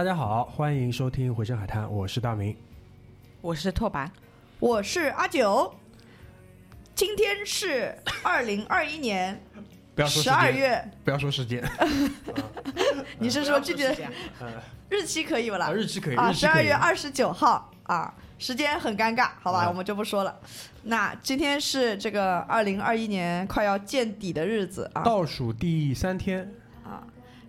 大家好，欢迎收听《回声海滩》，我是大明。我是拓跋，我是阿九。今天是二零二一年不要说十二，月，不要说时间，你是说具体的呃，日期可以不啦啊？日期可以，啊，十。二月二十九号啊，时间很尴尬，好吧，啊我们就不说了。那今天是这个二零二一年快要见底的日子啊倒数第三天，啊，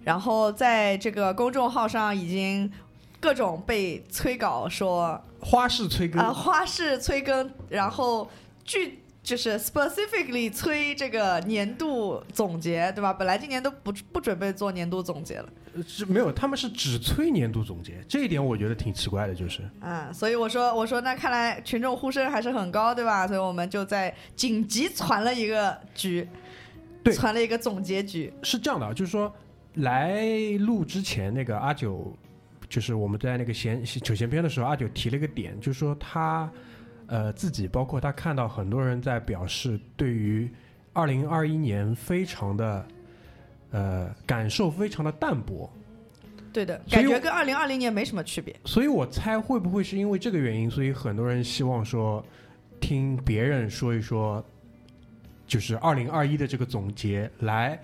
然后在这个公众号上已经各种被催稿说花式催更，啊，花式催更，然后具就是 specifically 催这个年度总结，对吧？本来今年都不不准备做年度总结了，呃是没有，他们是只催年度总结，这一点我觉得挺奇怪的，就是嗯，所以我说我说那看来群众呼声还是很高，对吧？所以我们就在紧急传了一个局，对传了一个总结局，是这样的啊，就是说来录之前，那个阿九，就是我们在那个闲九闲篇的时候，阿九提了一个点，就是说他呃自己，包括他看到很多人在表示对于二零二一年非常的呃感受非常的淡薄，对的，感觉跟二零二零年没什么区别。所以我猜会不会是因为这个原因，所以很多人希望说听别人说一说，就是二零二一的这个总结，来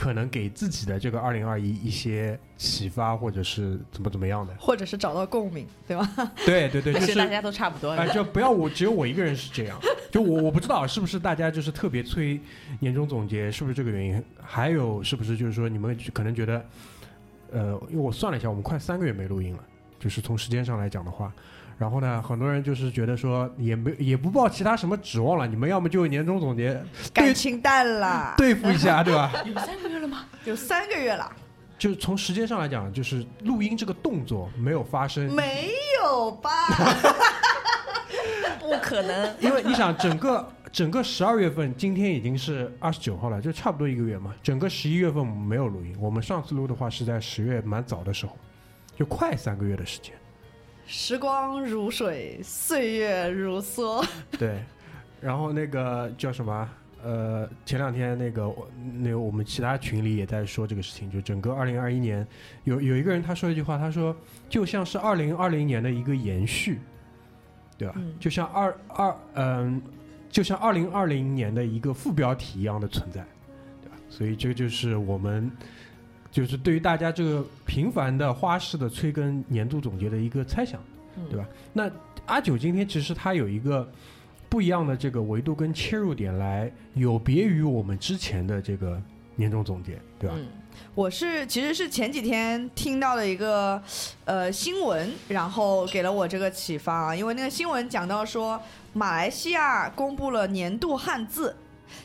可能给自己的这个二零二一一些启发，或者是怎么怎么样的。或者是找到共鸣，对吧？对 对对，就是其实大家都差不多。哎，就不要我只有我一个人是这样，就我我不知道是不是大家就是特别催年终总结，是不是这个原因？还有是不是就是说你们可能觉得，呃，因为我算了一下，我们快三个月没录音了，就是从时间上来讲的话，然后呢，很多人就是觉得说也没也不抱其他什么指望了，你们要么就年终总结感情淡了，对付一下，对吧？有三个月了吗？有三个月了，就是从时间上来讲，就是录音这个动作没有发生，没有吧？不可能，因为你想，整个整个十二月份，今天已经是二十九号了，就差不多一个月嘛。整个十一月份我们没有录音，我们上次录的话是在十月蛮早的时候，就快三个月的时间。时光如水，岁月如梭。对，然后那个叫什么？呃，前两天那个我那个我们其他群里也在说这个事情，就整个二零二一年，有有一个人他说一句话，他说就像是二零二零年的一个延续，对吧？嗯就像二二嗯，就像二零二零年的一个副标题一样的存在，对吧？所以这个就是我们就是对于大家这个频繁的花式的催更年度总结的一个猜想。对吧？那阿九今天其实他有一个不一样的这个维度跟切入点，来有别于我们之前的这个年终总结，对吧？嗯，我是其实是前几天听到了一个呃新闻，然后给了我这个启发啊，因为那个新闻讲到说，马来西亚公布了年度汉字，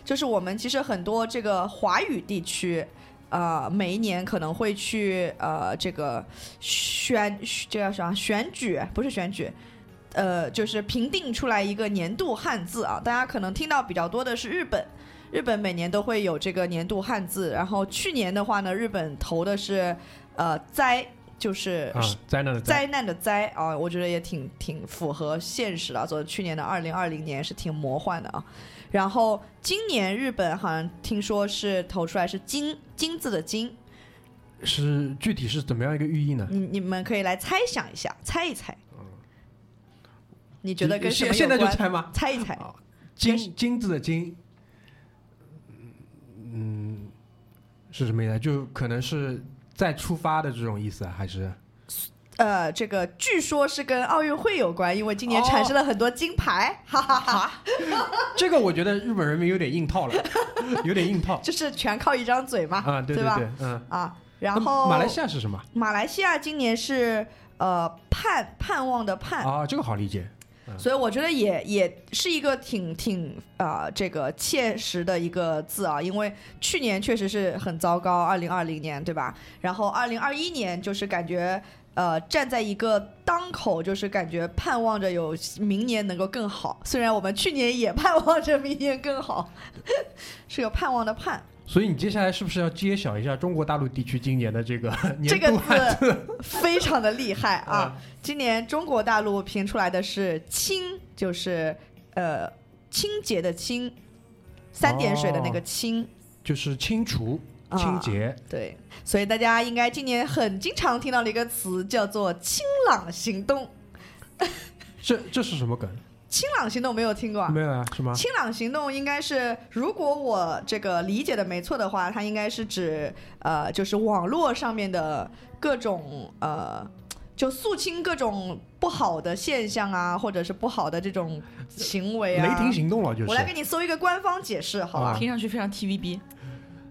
就是我们其实很多这个华语地区。呃，每一年可能会去呃这个选这叫啥选举，不是选举，呃，就是评定出来一个年度汉字啊。大家可能听到比较多的是日本，日本每年都会有这个年度汉字。然后去年的话呢，日本投的是呃灾，就是啊，灾难的灾，灾难的灾啊，我觉得也挺挺符合现实的。所以去年的二零二零年是挺魔幻的啊。然后今年日本好像听说是投出来是金金字的金，是具体是怎么样一个寓意呢？你你们可以来猜想一下，猜一猜。嗯你觉得跟什么有现现在就？猜吗？猜一猜。啊，金金字的金，嗯，是什么意思？就可能是再出发的这种意思啊，还是？呃，这个据说是跟奥运会有关，因为今年产生了很多金牌，哈哈哈，这个我觉得日本人民有点硬套了，有点硬套就是全靠一张嘴嘛，啊！对吧？对，嗯。啊，然后马来西亚是什么？马来西亚今年是呃盼盼望的盼，啊，这个好理解。所以我觉得也也是一个挺挺啊、这个切实的一个字啊，因为去年确实是很糟糕，二零二零年对吧？然后二零二一年就是感觉呃站在一个当口，就是感觉盼望着有明年能够更好。虽然我们去年也盼望着明年更好，是个盼望的盼。所以你接下来是不是要揭晓一下中国大陆地区今年的这个这个年度汉字？字非常的厉害啊！啊今年中国大陆评出来的是“清”，就是呃清洁的清，三点水的那个清就是清除啊清洁，对，所以大家应该今年很经常听到的一个词叫做“清朗行动这这是什么梗？”。清朗行动没有听过啊？没有啊，是吗？清朗行动应该是，如果我这个理解的没错的话，它应该是指呃，就是网络上面的各种呃，就肃清各种不好的现象啊，或者是不好的这种行为啊。雷霆行动了，就是。我来给你搜一个官方解释，好吧？啊听上去非常 TVB。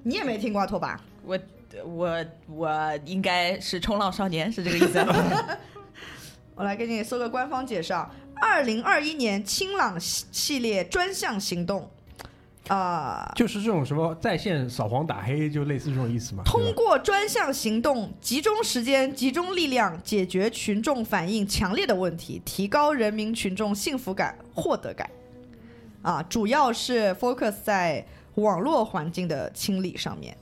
你也没听过啊拓跋？我我我应该是冲浪少年，是这个意思。我来给你搜个官方解释啊，二零二一年清朗系系列专项行动，啊、就是这种什么在线扫黄打黑，就类似这种意思嘛。通过专项行动，集中时间、集中力量，解决群众反映强烈的问题，提高人民群众幸福感、获得感。啊，主要是 focus 在网络环境的清理上面。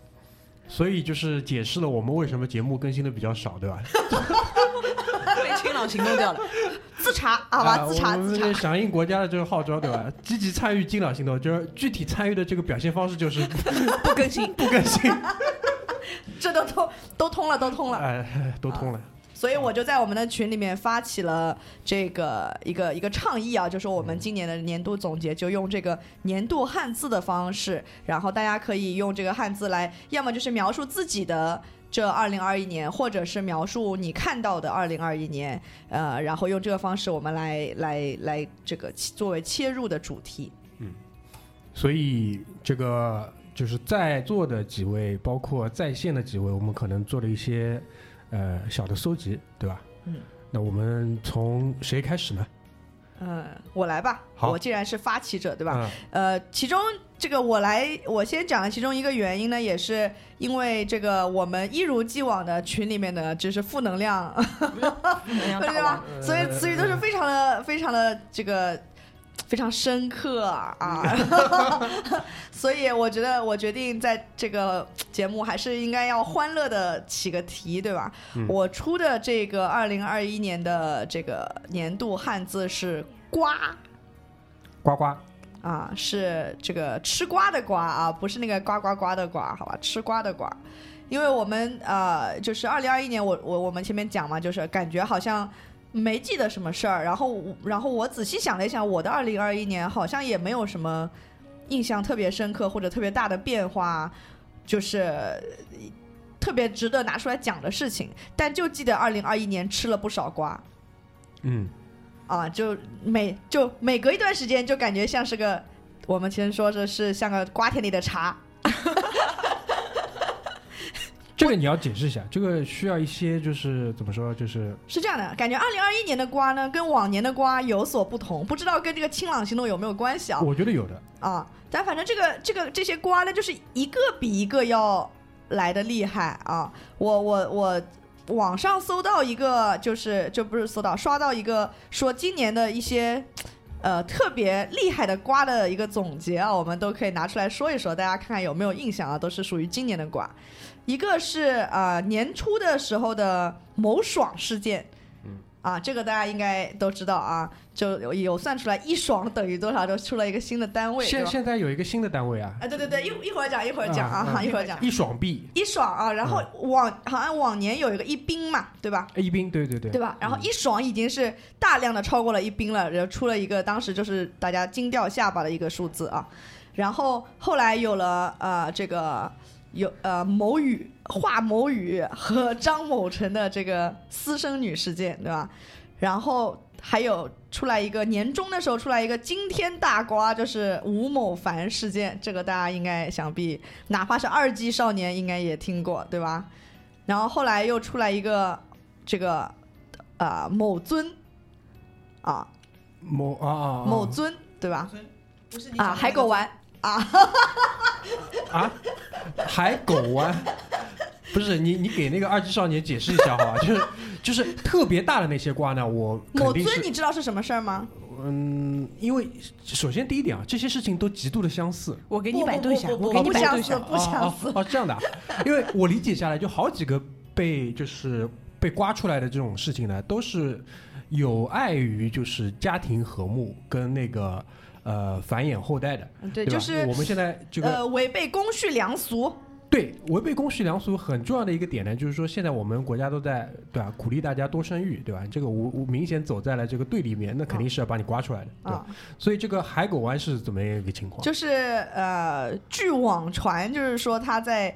所以就是解释了我们为什么节目更新的比较少，对吧？被清朗行动掉了。自查，好吧，啊自查我们自查。响应国家的这个号召，对吧？积极参与敬老行动，就是具体参与的这个表现方式就是不更新，不更新，这都通都通了，都通了。哎，都通了。所以我就在我们的群里面发起了这个一个一个倡议啊，就是我们今年的年度总结就用这个年度汉字的方式，然后大家可以用这个汉字来，要么就是描述自己的。这二零二一年，或者是描述你看到的二零二一年，呃，然后用这个方式，我们来来来这个作为切入的主题。嗯所以这个就是在座的几位，包括在线的几位，我们可能做了一些呃小的搜集，对吧？嗯。那我们从谁开始呢？嗯，我来吧，好我既然是发起者，对吧？嗯呃，其中这个我来，我先讲的其中一个原因呢，也是因为这个我们一如既往的群里面的就是负能量，对吧王。？所以词语都是非常的、非常的这个非常深刻啊，所以我觉得我决定在这个节目还是应该要欢乐的起个题，对吧？嗯我出的这个二零二一年的这个年度汉字是“瓜”。呱呱，啊，是这个吃瓜的瓜啊，不是那个呱呱呱的呱，好吧，吃瓜的瓜。因为我们呃，就是二零二一年我，我我们前面讲嘛，就是感觉好像没记得什么事儿，然后然后我仔细想了一想，我的二零二一年好像也没有什么印象特别深刻或者特别大的变化，就是特别值得拿出来讲的事情，但就记得二零二一年吃了不少瓜。嗯，啊，就每就每隔一段时间，就感觉像是个我们前说的是像个瓜田里的茶。这个你要解释一下，这个需要一些就是怎么说，就是是这样的，感觉二零二一年的瓜呢，跟往年的瓜有所不同，不知道跟这个清朗行动有没有关系啊？我觉得有的。啊，但反正这个这个这些瓜呢，就是一个比一个要来的厉害啊！我我我网上搜到一个，就是就不是搜到刷到一个说今年的一些。呃，特别厉害的瓜的一个总结啊，我们都可以拿出来说一说，大家看看有没有印象啊？都是属于今年的瓜。一个是呃年初的时候的某爽事件，嗯啊，这个大家应该都知道啊，就有有算出来一爽等于多少，就出了一个新的单位，现现在有一个新的单位啊，啊，对对对，一一会儿讲，一会儿讲啊，一会儿讲。一爽币一爽啊，然后往好像往年有一个一冰嘛，对吧？一冰，对对对，对吧？然后一爽已经是大量的超过了一冰了，然后出了一个当时就是大家惊掉下巴的一个数字啊。然后后来有了呃这个有呃某宇华某宇和张某成的这个私生女事件，对吧？然后还有出来一个年终的时候出来一个惊天大瓜，就是吴某凡事件，这个大家应该想必哪怕是二 G 少年应该也听过，对吧？然后后来又出来一个这个呃某尊啊某啊某尊对吧？不是啊海狗丸啊，啊，海狗湾。不是你，你给那个二级少年解释一下好吧？就是就是特别大的那些瓜呢，我肯某尊你知道是什么事儿吗？嗯，因为首先第一点啊，这些事情都极度的相似，我给你百度一下，我给你百度一下。不相似哦，这样的啊，因为我理解下来，就好几个被就是被刮出来的这种事情呢，都是有碍于就是家庭和睦跟那个呃繁衍后代的，对，吧？就是我们现在这个呃违背公序良俗对，违背公序良俗很重要的一个点呢，就是说现在我们国家都在对吧，鼓励大家多生育，对吧？这个我我明显走在了这个对立面，那肯定是要把你刮出来的，对吧？啊，所以这个海狗湾是怎么样一个情况？就是呃，据网传，就是说他在。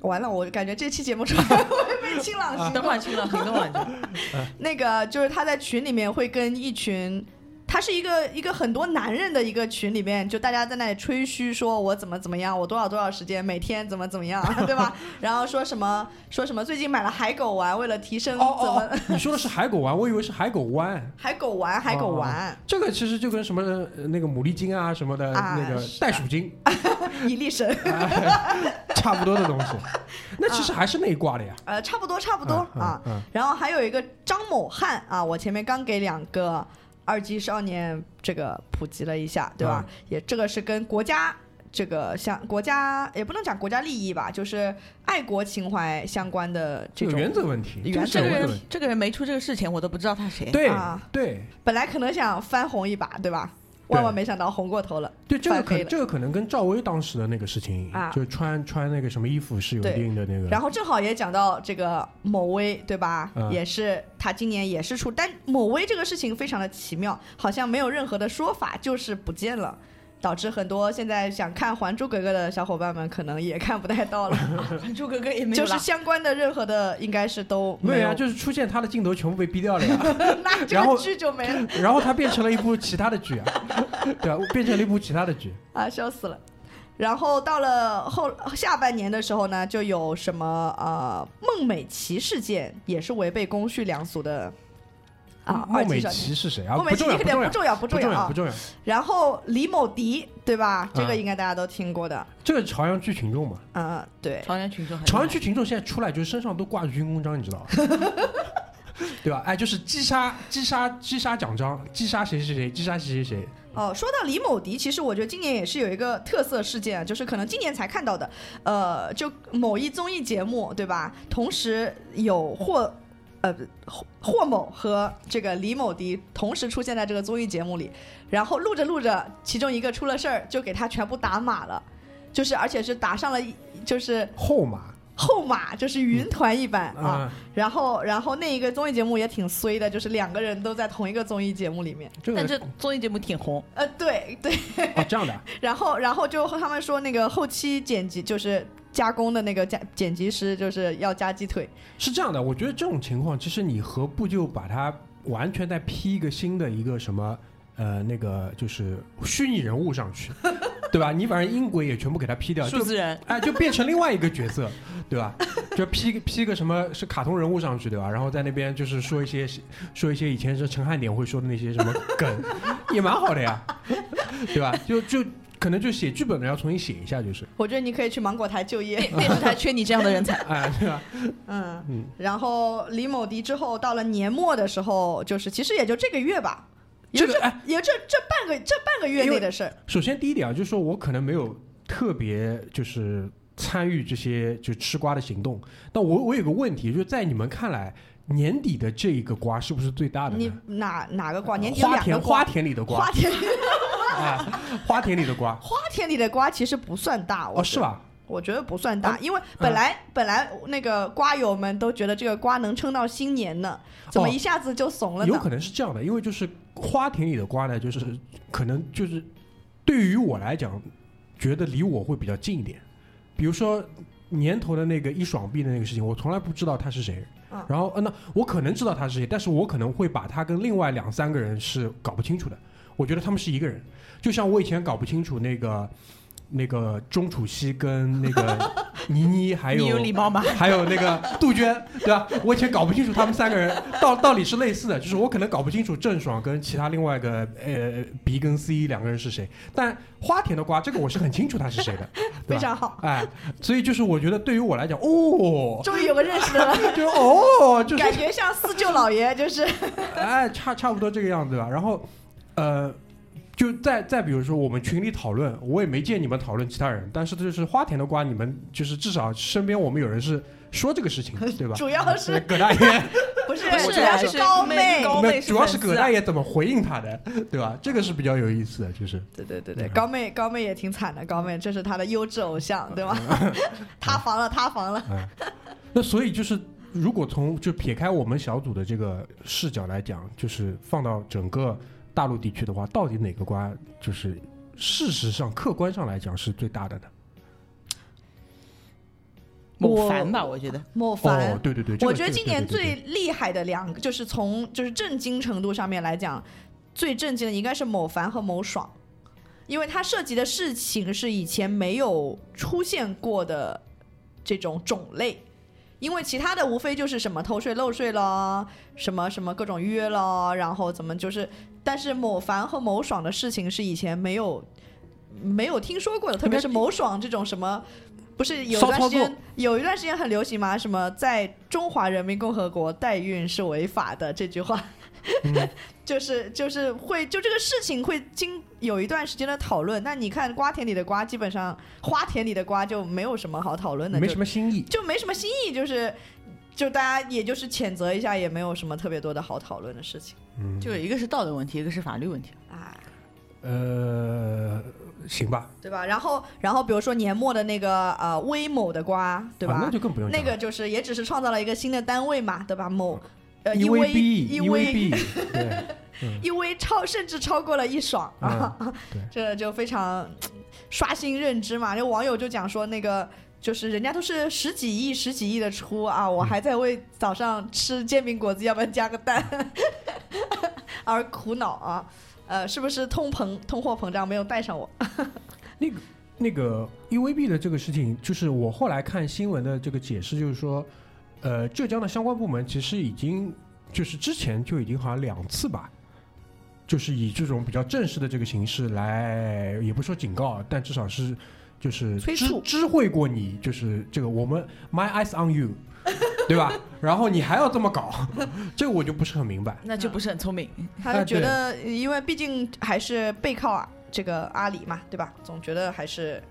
完了，我感觉这期节目出来 会被清朗啊行动。清了，行动了就。那个就是他在群里面会跟一群，他是一个一个很多男人的一个群里面，就大家在那里吹嘘说我怎么怎么样，我多少多少时间，每天怎么怎么样，对吧？然后说什么说什么最近买了海狗丸，为了提升怎么哦，你说的是海狗丸，我以为是海狗湾。海狗丸海狗丸，这个其实就跟什么呃那个牡蛎精啊什么的，啊那个袋鼠精、伊力神，差不多的东西。那其实还是那一挂的呀。呃，差不多差不多嗯啊。嗯然后还有一个张某汉啊，我前面刚给两个二级少年这个普及了一下，对吧？也这个是跟国家这个相国家也不能讲国家利益吧，就是爱国情怀相关的这种。这个原则问题，原则问题。，人这个人没出这个事前，我都不知道他谁。对啊对本来可能想翻红一把，对吧？对万万没想到红过头了。对，这个可这个可能跟赵薇当时的那个事情啊，就穿穿那个什么衣服是有一定的那个。然后正好也讲到这个某薇，对吧？嗯也是他今年也是出，但某薇这个事情非常的奇妙，好像没有任何的说法，就是不见了。导致很多现在想看《还珠格格》的小伙伴们可能也看不太到了，还珠格格也没有就是相关的任何的应该是都没有呀，就是出现他的镜头全部被逼掉了呀，那 这然后个剧就没了然后他变成了一部其他的剧啊，对啊，变成了一部其他的剧。啊，笑死了。然后到了后下半年的时候呢，就有什么呃孟美岐事件，也是违背公序良俗的啊。孟美二级少年岐是谁啊？孟美岐不重要，不重要，肯定不重要，不不重要，啊不。重要。然后李某迪，对吧？这个嗯应该大家都听过的。这个朝阳区群众嘛，嗯，对。朝阳群众朝阳区群众现在出来就是身上都挂着军功章，你知道吧？对吧？哎，就是击杀、击杀、击杀奖章，击杀谁谁谁，击杀谁谁谁。哦，说到李某迪，其实我觉得今年也是有一个特色事件啊，就是可能今年才看到的，呃，就某一综艺节目，对吧？同时有霍。呃，霍霍某和这个李某迪同时出现在这个综艺节目里，然后录着录着，其中一个出了事儿，就给他全部打码了，就是而且是打上了一就是后马后马，就是云团一般啊。啊，然后，然后那一个综艺节目也挺衰的，就是两个人都在同一个综艺节目里面。这个但这综艺节目挺红，呃，对对，哦这样的啊，然后，然后就他们说那个后期剪辑就是加工的那个加剪辑师就是要加鸡腿，是这样的。我觉得这种情况，其实你何不就把它完全再 P 一个新的一个什么呃那个就是虚拟人物上去，对吧？你反正音轨也全部给他 P 掉，数字人。哎就变成另外一个角色，对吧？就 P 个 P 个什么是卡通人物上去，对吧？然后在那边就是说一些说一些以前是陈汉典会说的那些什么梗，也蛮好的呀，对吧？就就可能就写剧本的要重新写一下，就是我觉得你可以去芒果台就业。电视台缺你这样的人才。哎，对吧？嗯，嗯，然后李某迪之后到了年末的时候，就是其实也就这个月吧，也就这个哎，也就这半个这半个月内的事儿。首先第一点啊，就是说我可能没有特别就是参与这些就吃瓜的行动，但我我有个问题，就是在你们看来，年底的这一个瓜是不是最大的你呢？哪哪个瓜？年底两个瓜田花。田里的瓜花，田哎，花田里的瓜，花田里的瓜其实不算大，哦，是吧？我觉得不算大，啊因为本来、本来那个瓜友们都觉得这个瓜能撑到新年呢，怎么哦一下子就怂了呢？有可能是这样的，因为就是花田里的瓜呢，就是可能就是对于我来讲，觉得离我会比较近一点。比如说年头的那个一爽币的那个事情，我从来不知道他是谁。嗯然后，呃，那我可能知道他是谁，但是我可能会把他跟另外两三个人是搞不清楚的。我觉得他们是一个人，就像我以前搞不清楚那个那个钟楚曦跟那个 倪妮，还你有有礼貌吗？还有那个杜鹃，对吧？我以前搞不清楚他们三个人道道理是类似的，就是我可能搞不清楚郑爽跟其他另外一个呃 B 跟 C 两个人是谁，但花田的瓜这个我是很清楚他是谁的，非常好，哎，所以就是我觉得对于我来讲，哦，终于有个认识的了，就哦，就是感觉像四舅老爷，就是哎，差差不多这个样子吧。然后，呃，就再再比如说我们群里讨论，我也没见你们讨论其他人，但是就是花田的瓜，你们就是至少身边我们有人是说这个事情，对吧？主要是葛大爷，不 不是，不是主要是高妹。高妹那主要是葛大爷，怎么回应他的，对吧？这个是比较有意思的，就是对对对对，嗯高妹高妹也挺惨的，高妹这是她的优质偶像，对吧？塌房了，塌房了。嗯，那所以就是，如果从就撇开我们小组的这个视角来讲，就是放到整个大陆地区的话，到底哪个瓜就是事实上客观上来讲是最大的呢？某凡吧，我觉得。莫凡，哦，对对对，我觉得今年最厉害的两个，就是从就是震惊程度上面来讲，最震惊的应该是某凡和某爽，因为他涉及的事情是以前没有出现过的这种种类。因为其他的无非就是什么偷税漏税了，什么什么各种约了，然后怎么就是，但是某凡和某爽的事情是以前没有没有听说过的，特别是某爽这种什么，不是有一段时间有一段时间很流行吗？什么在中华人民共和国代孕是违法的这句话，嗯 就是就是会就这个事情会经有一段时间的讨论。那你看瓜田里的瓜，基本上花田里的瓜就没有什么好讨论的，没什么新意。就没什么新意，就是就大家也就是谴责一下，也没有什么特别多的好讨论的事情。嗯，就一个是道德问题，一个是法律问题。啊，呃，行吧，对吧？然后然后比如说年末的那个呃威某的瓜，对吧？啊那就更不用讲那个就是也只是创造了一个新的单位嘛，对吧？某呃一微 V B 一 E 微 V B，对，一微超甚至超过了一爽 啊，这就非常刷新认知嘛。就网友就讲说那个。就是人家都是十几亿、十几亿的出啊，我还在为早上吃煎饼果子要不要加个蛋 而苦恼啊。呃，是不是通膨、通货膨胀没有带上我？那个那个 EVB 的这个事情，就是我后来看新闻的这个解释，就是说，呃，浙江的相关部门其实已经就是之前就已经好像两次吧，就是以这种比较正式的这个形式来，也不说警告，但至少是就是知催促知会过你，就是这个我们 My eyes on you，对吧？然后你还要这么搞，这个我就不是很明白。那就不是很聪明。他就觉得，因为毕竟还是背靠啊这个阿里嘛，对吧？总觉得还是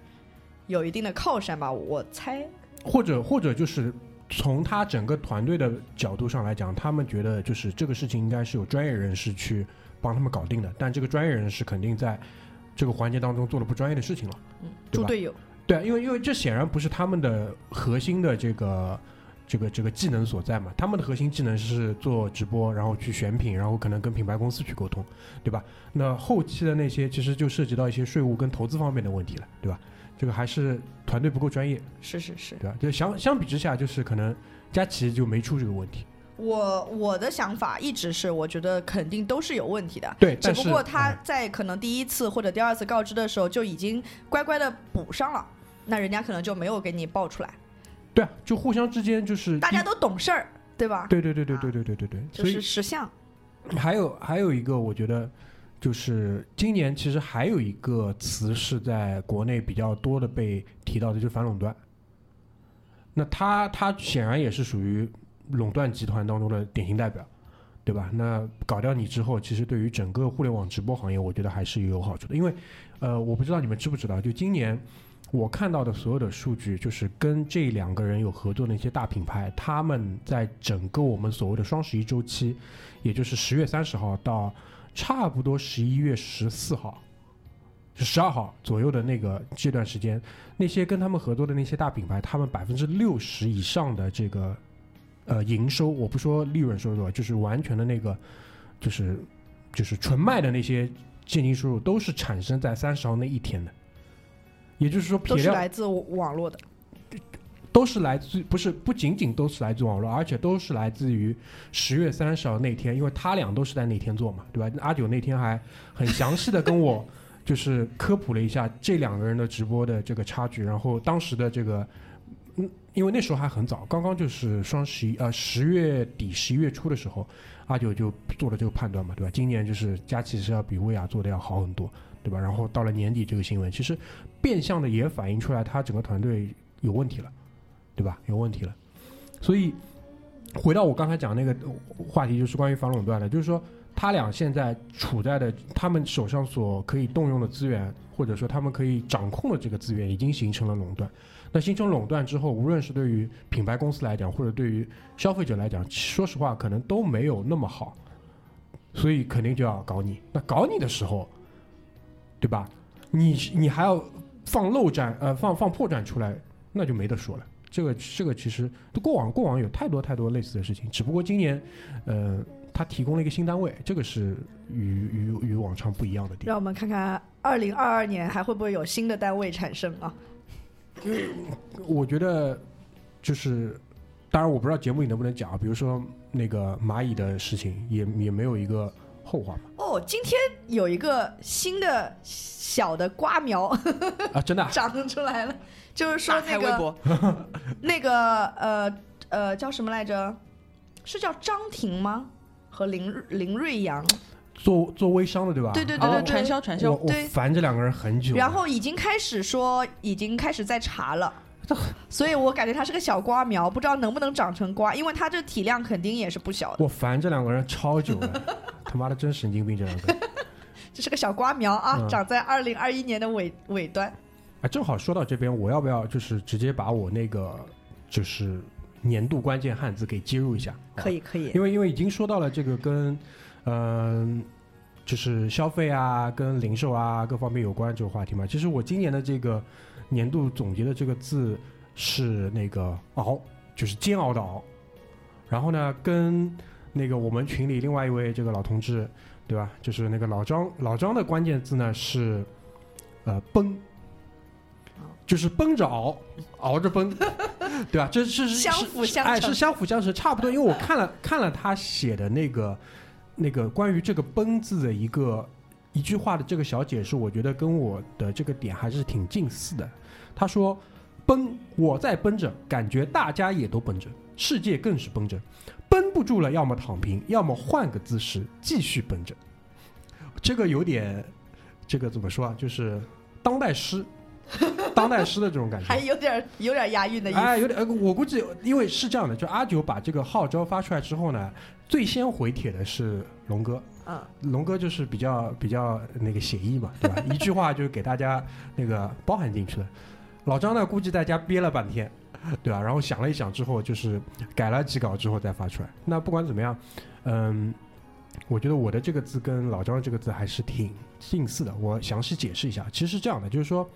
有一定的靠山吧，我猜。或者或者就是从他整个团队的角度上来讲，他们觉得就是这个事情应该是有专业人士去帮他们搞定的，但这个专业人士肯定在这个环节当中做了不专业的事情了。嗯，对吧猪队友。对啊，因为因为这显然不是他们的核心的这个这个这个技能所在嘛，他们的核心技能是做直播，然后去选品，然后可能跟品牌公司去沟通，对吧？那后期的那些其实就涉及到一些税务跟投资方面的问题了，对吧？这个还是团队不够专业，是是是，对吧？就相相比之下，就是可能佳琪就没出这个问题，我我的想法一直是，我觉得肯定都是有问题的。对，只不过他嗯在可能第一次或者第二次告知的时候就已经乖乖的补上了，那人家可能就没有给你报出来。对啊，就互相之间就是大家都懂事儿，对吧？对对对对对对对对对，就是识相。还有还有一个，我觉得就是今年其实还有一个词是在国内比较多的被提到的，就是反垄断。那它它显然也是属于垄断集团当中的典型代表，对吧？那搞掉你之后，其实对于整个互联网直播行业，我觉得还是有好处的。因为呃，我不知道你们知不知道，就今年我看到的所有的数据，就是跟这两个人有合作的一些大品牌，他们在整个我们所谓的双十一周期，也就是十月三十号到差不多十一月十四号，就十二号左右的那个这段时间，那些跟他们合作的那些大品牌，他们百分之六十以上的这个呃营收，我不说利润收入，就是完全的那个，就是就是纯卖的那些现金收入，都是产生在三十号那一天的。也就是说，都是来自网络的，都是来自不是不仅仅都是来自网络，而且都是来自于十月三十号那天，因为他俩都是在那天做嘛，对吧？阿九那天还很详细的跟我 就是科普了一下这两个人的直播的这个差距，然后当时的这个，嗯，因为那时候还很早，刚刚就是双十一呃十月底十一月初的时候，阿九就做了这个判断嘛，对吧？今年就是佳琪是要比薇娅做的要好很多，对吧？然后到了年底这个新闻，其实变相的也反映出来他整个团队有问题了。对吧？有问题了。所以回到我刚才讲那个话题，就是关于反垄断的，就是说他俩现在处在的他们手上所可以动用的资源，或者说他们可以掌控的这个资源，已经形成了垄断。那形成垄断之后，无论是对于品牌公司来讲，或者对于消费者来讲，说实话，可能都没有那么好，所以肯定就要搞你。那搞你的时候，对吧？你你还要放漏战，呃，放放破绽出来，那就没得说了。这个这个其实过往过往有太多太多类似的事情，只不过今年，呃，他提供了一个新单位，这个是与与与往常不一样的地方。让我们看看二零二二年还会不会有新的单位产生啊？我觉得就是，当然我不知道节目里能不能讲啊，比如说那个蚂蚁的事情，也也没有一个后话嘛。哦，今天有一个新的小的瓜苗啊，真的啊、长出来了，就是说那个微博，那个呃呃叫什么来着？是叫张婷吗？和林林瑞阳，做做微商的对吧？哦，对对对对传销传销我，烦这两个人很久。然后已经开始说已经开始在查了。所以我感觉它是个小瓜苗，不知道能不能长成瓜，因为它这体量肯定也是不小的。我烦这两个人超久了，他妈的真神经病这两个。这是个小瓜苗啊，嗯长在二零二一年的尾尾端。啊，正好说到这边，我要不要就是直接把我那个就是年度关键汉字给接入一下？可以可以，因为因为已经说到了这个跟嗯、就是消费啊、跟零售啊各方面有关这个话题嘛。其实我今年的这个年度总结的这个字是那个熬，就是煎熬的熬。然后呢，跟那个我们群里另外一位这个老同志，对吧？就是那个老张，老张的关键字呢是呃崩，就是绷着熬，熬着崩，对吧？这是是相辅相成哎是相辅相成，差不多。因为我看了 看了他写的那个那个关于这个崩字的一个一句话的这个小解释，我觉得跟我的这个点还是挺近似的。他说：“崩，我在绷着，感觉大家也都绷着，世界更是绷着，绷不住了，要么躺平，要么换个姿势继续绷着。”这个有点，这个怎么说啊？就是当代诗，当代诗的这种感觉。还有点有点押韵的意思。哎，有点，呃我估计因为是这样的，就阿九把这个号召发出来之后呢，最先回帖的是龙哥，嗯，龙哥就是比较比较那个写意嘛，对吧？一句话就给大家那个包含进去了。老张呢，估计在家憋了半天，对吧？然后想了一想之后，就是改了几稿之后再发出来。那不管怎么样，嗯，我觉得我的这个字跟老张的这个字还是挺近似的。我详细解释一下，其实是这样的，就是说，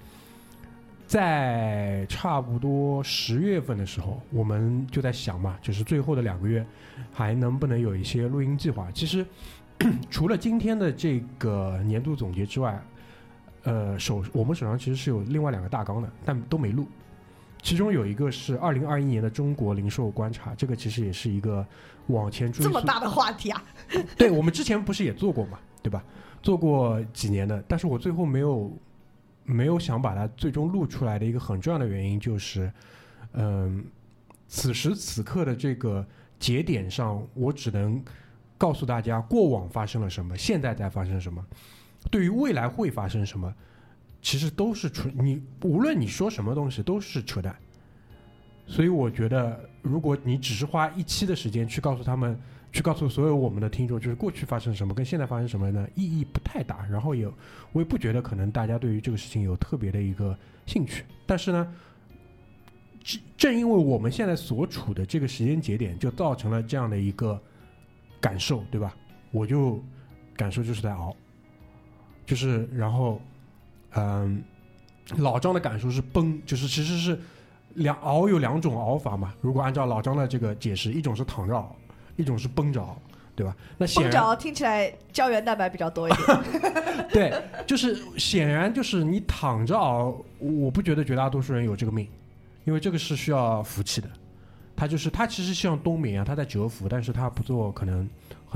在差不多十月份的时候，我们就在想嘛，就是最后的两个月，还能不能有一些录音计划？其实 除了今天的这个年度总结之外，呃，手我们手上其实是有另外两个大纲的，但都没录。其中有一个是二零二一年的中国零售观察，这个其实也是一个往前。这么大的话题啊！对我们之前不是也做过嘛，对吧？做过几年的，但是我最后没有没有想把它最终录出来的一个很重要的原因就是，嗯，此时此刻的这个节点上，我只能告诉大家过往发生了什么，现在在发生什么，对于未来会发生什么，其实都是纯你无论你说什么东西都是扯淡。所以我觉得，如果你只是花一期的时间去告诉他们，去告诉所有我们的听众，就是过去发生什么跟现在发生什么呢，意义不太大。然后也，我也不觉得可能大家对于这个事情有特别的一个兴趣。但是呢，正正因为我们现在所处的这个时间节点，就造成了这样的一个感受，对吧？我就感受就是在熬，就是然后，嗯，老张的感受是崩，就是其实是两熬有两种熬法嘛。如果按照老张的这个解释，一种是躺着熬，一种是绷着熬，对吧？那显然听起来胶原蛋白比较多一点。对，就是显然就是你躺着熬，我不觉得绝大多数人有这个命，因为这个是需要福气的。他就是他其实像冬眠啊，他在蛰伏，但是他不做可能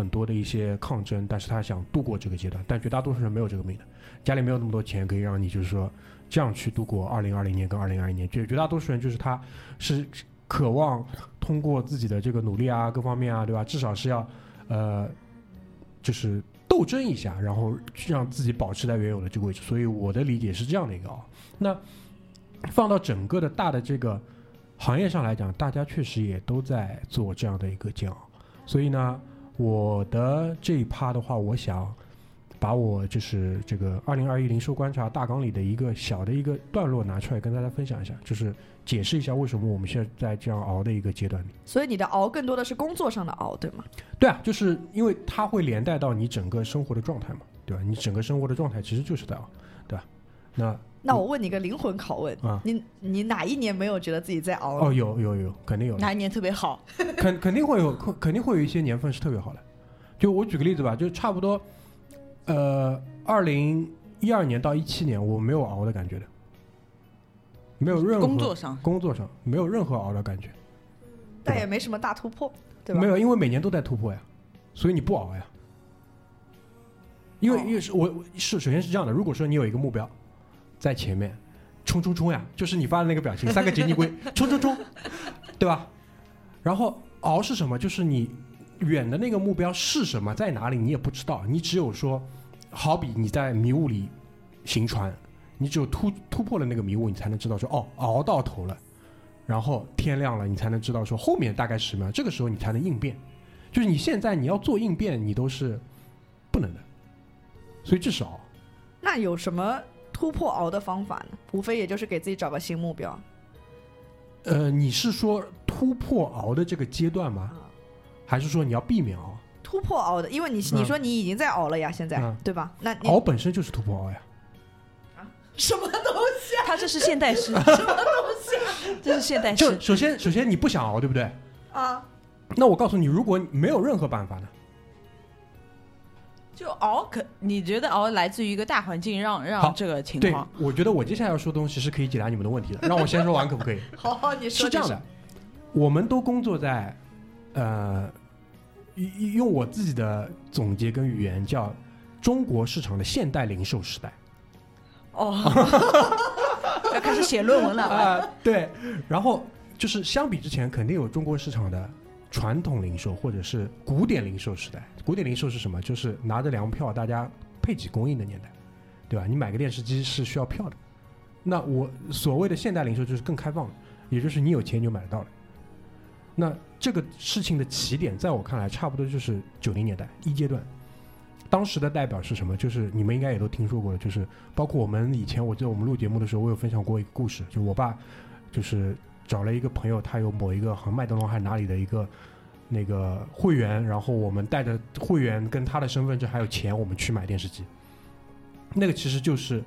很多的一些抗争，但是他想度过这个阶段。但绝大多数人没有这个命的，家里没有那么多钱可以让你就是说这样去度过二零二零年跟二零二一年。绝绝大多数人就是他是渴望通过自己的这个努力啊，各方面啊，对吧？至少是要呃，就是斗争一下，然后让自己保持在原有的这个位置。所以我的理解是这样的一个啊。那放到整个的大的这个行业上来讲，大家确实也都在做这样的一个煎熬。所以呢，我的这一趴的话，我想把我就是这个二零二一零售观察大纲里的一个小的一个段落拿出来跟大家分享一下，就是解释一下为什么我们现在在这样熬的一个阶段里。所以你的熬更多的是工作上的熬，对吗？对啊，就是因为它会连带到你整个生活的状态嘛，对吧？你整个生活的状态其实就是在熬，对吧？那那我问你个灵魂拷问，啊你你哪一年没有觉得自己在熬？哦，有有有，肯定有，哪一年特别好？肯肯定会有，肯肯定会有一些年份是特别好的。就我举个例子吧，就差不多，呃，二零一二年到一七年，我没有熬的感觉的，没有任何工作上工作上没有任何熬的感觉，但也没什么大突破，对吧？没有，因为每年都在突破呀，所以你不熬呀。因为哦因为是我我是首先是这样的，如果说你有一个目标在前面，冲冲冲呀，就是你发的那个表情，三个杰尼龟，冲冲冲，对吧？然后熬是什么？就是你远的那个目标是什么，在哪里你也不知道，你只有说，好比你在迷雾里行船，你只有突突破了那个迷雾，你才能知道说哦，熬到头了，然后天亮了，你才能知道说后面大概是什么样，这个时候你才能应变。就是你现在你要做应变，你都是不能的，所以这是熬。那有什么突破熬的方法呢？无非也就是给自己找个新目标。呃，你是说突破熬的这个阶段吗？还是说你要避免熬？突破熬的，因为你嗯你说你已经在熬了呀，现在、嗯对吧？那你熬本身就是突破熬呀。啊 什么东西啊他这是现代诗，什么东西？啊 这是现代诗。就首先，首先你不想熬，对不对？啊？那我告诉你，如果没有任何办法呢？就熬可，你觉得熬来自于一个大环境让让这个情对况？，我觉得我接下来要说的东西是可以解答你们的问题的。让我先说完可不可以？好好，你说是这样的，我们都工作在，呃，用用我自己的总结跟语言叫中国市场的现代零售时代哦，要开始写论文了。啊、对。然后就是相比之前，肯定有中国市场的传统零售或者是古典零售时代。古典零售是什么？就是拿着粮票，大家配给供应的年代，对吧？你买个电视机是需要票的。那我所谓的现代零售就是更开放的，也就是你有钱就买得到了。那这个事情的起点，在我看来，差不多就是九零年代一阶段。当时的代表是什么？就是你们应该也都听说过的，就是包括我们以前，我记得我们录节目的时候，我有分享过一个故事，就我爸就是找了一个朋友，他有某一个好像麦当劳还是哪里的一个那个会员，然后我们带着会员跟他的身份证还有钱，我们去买电视机。那个其实就是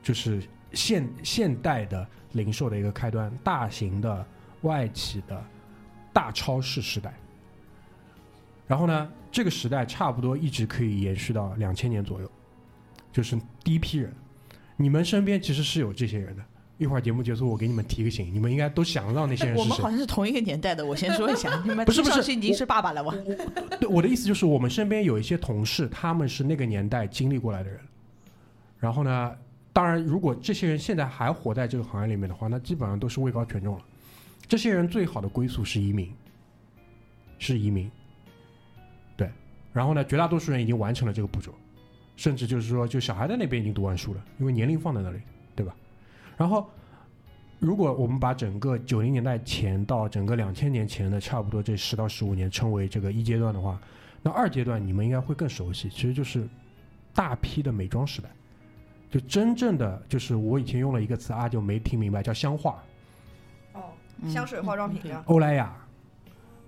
就是现现代的零售的一个开端，大型的外企的大超市时代。然后呢，这个时代差不多一直可以延续到两千年左右，就是第一批人。你们身边其实是有这些人的。一会儿节目结束，我给你们提个醒，你们应该都想得到那些人是谁我们好。像是同一个年代的，我先说一下，你们不是不是已经是爸爸了我？对，我的意思就是，我们身边有一些同事，他们是那个年代经历过来的人。然后呢，当然，如果这些人现在还活在这个行业里面的话，那基本上都是位高权重了。这些人最好的归宿是移民，是移民。对，然后呢，绝大多数人已经完成了这个步骤，甚至就是说，就小孩在那边已经读完书了，因为年龄放在那里，对吧？然后，如果我们把整个九零年代前到整个两千年前的差不多这十到十五年称为这个一阶段的话，那二阶段你们应该会更熟悉，其实就是大批的美妆时代，就真正的就是我以前用了一个词啊，就没听明白，叫香化，哦，嗯香水、化妆品嗯的。欧莱雅、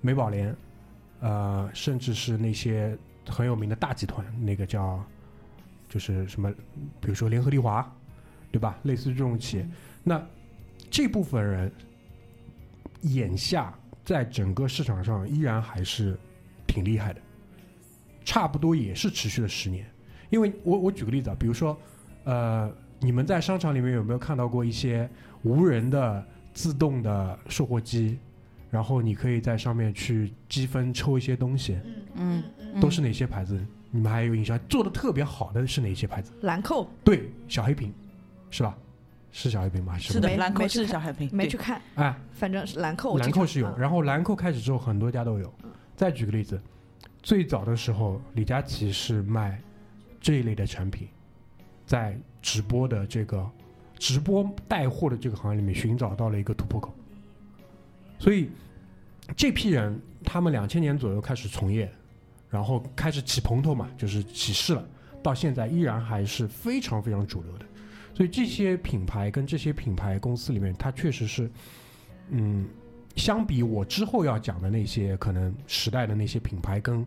美宝莲，呃，甚至是那些很有名的大集团，那个叫就是什么，比如说联合利华，对吧？类似于这种企业，那这部分人眼下在整个市场上依然还是挺厉害的，差不多也是持续了十年。因为我我举个例子啊，比如说，呃，你们在商场里面有没有看到过一些无人的自动的售货机？然后你可以在上面去积分抽一些东西，嗯嗯，都是哪些牌子？你们还有印象？做的特别好的是哪些牌子？兰蔻对，小黑瓶，是吧？是小黑瓶吗？是的，兰蔻是小黑瓶，没去看，哎，反正是兰蔻兰蔻是有，然后兰蔻开始之后，很多家都有。再举个例子，最早的时候，李佳琦是卖这一类的产品，在直播的这个直播带货的这个行业里面寻找到了一个突破口。所以这批人，他们两千年左右开始从业，然后开始起蓬头嘛，就是起势了。到现在依然还是非常非常主流的。所以这些品牌跟这些品牌公司里面，它确实是，嗯，相比我之后要讲的那些可能时代的那些品牌跟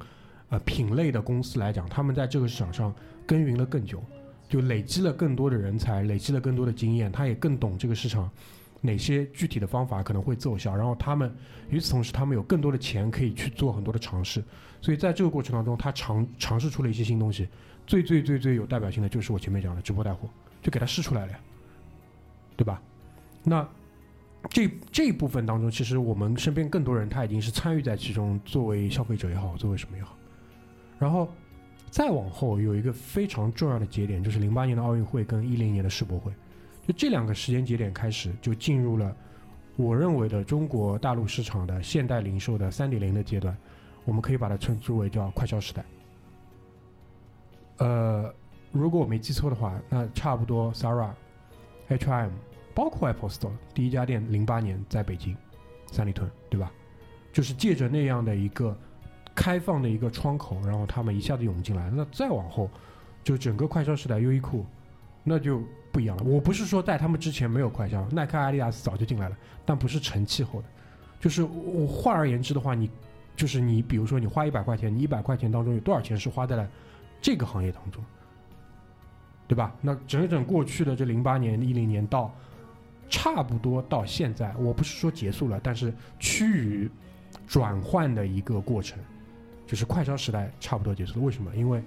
呃品类的公司来讲，他们在这个市场上耕耘了更久，就累积了更多的人才，累积了更多的经验，他也更懂这个市场哪些具体的方法可能会奏效，然后他们与此同时，他们有更多的钱可以去做很多的尝试，所以在这个过程当中，他尝尝试出了一些新东西，最最最最有代表性的就是我前面讲的直播带货。就给他试出来了呀，对吧？那这这一部分当中，其实我们身边更多人他已经是参与在其中，作为消费者也好，作为什么也好。然后再往后有一个非常重要的节点，就是零八年的奥运会跟一零年的世博会，就这两个时间节点开始，就进入了我认为的中国大陆市场的现代零售的三点零的阶段，我们可以把它称之为叫快消时代。呃。如果我没记错的话，那差不多 Zara、H&M，包括 Apple Store 第一家店，零八年在北京三里屯，对吧？就是借着那样的一个开放的一个窗口，然后他们一下子涌进来。那再往后，就整个快消时代，优衣库那就不一样了。我不是说在他们之前没有快消，耐克、阿迪达斯早就进来了，但不是成气候的。就是我换而言之的话，你就是你，比如说你花一百块钱，你一百块钱当中有多少钱是花在了这个行业当中？对吧？那整整过去的这零八年、一零年到差不多到现在，我不是说结束了，但是趋于转换的一个过程，就是快消时代差不多结束了。为什么？因为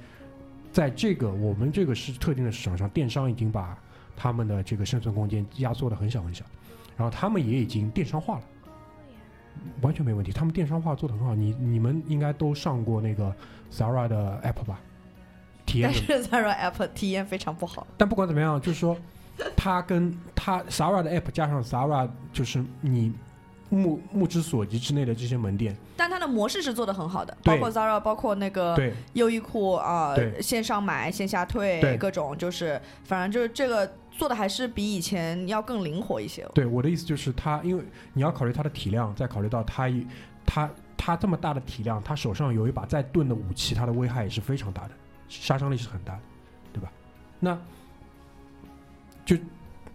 在这个我们这个是特定的市场上，电商已经把他们的这个生存空间压缩的很小很小，然后他们也已经电商化了，完全没问题。他们电商化做的很好，你你们应该都上过那个 Zara 的 app 吧？但是 Zara App 体验非常不好。但不管怎么样，就是说，它跟它 Zara 的 App 加上 Zara，就是你目目之所及之内的这些门店。但它的模式是做的很好的，包括 Zara，包括那个优衣库啊，线上买线下退，各种就是，反正就是这个做的还是比以前要更灵活一些。对，我的意思就是它，因为你要考虑它的体量，再考虑到它它它这么大的体量，它手上有一把再钝的武器，它的危害也是非常大的。杀伤力是很大的，对吧？那就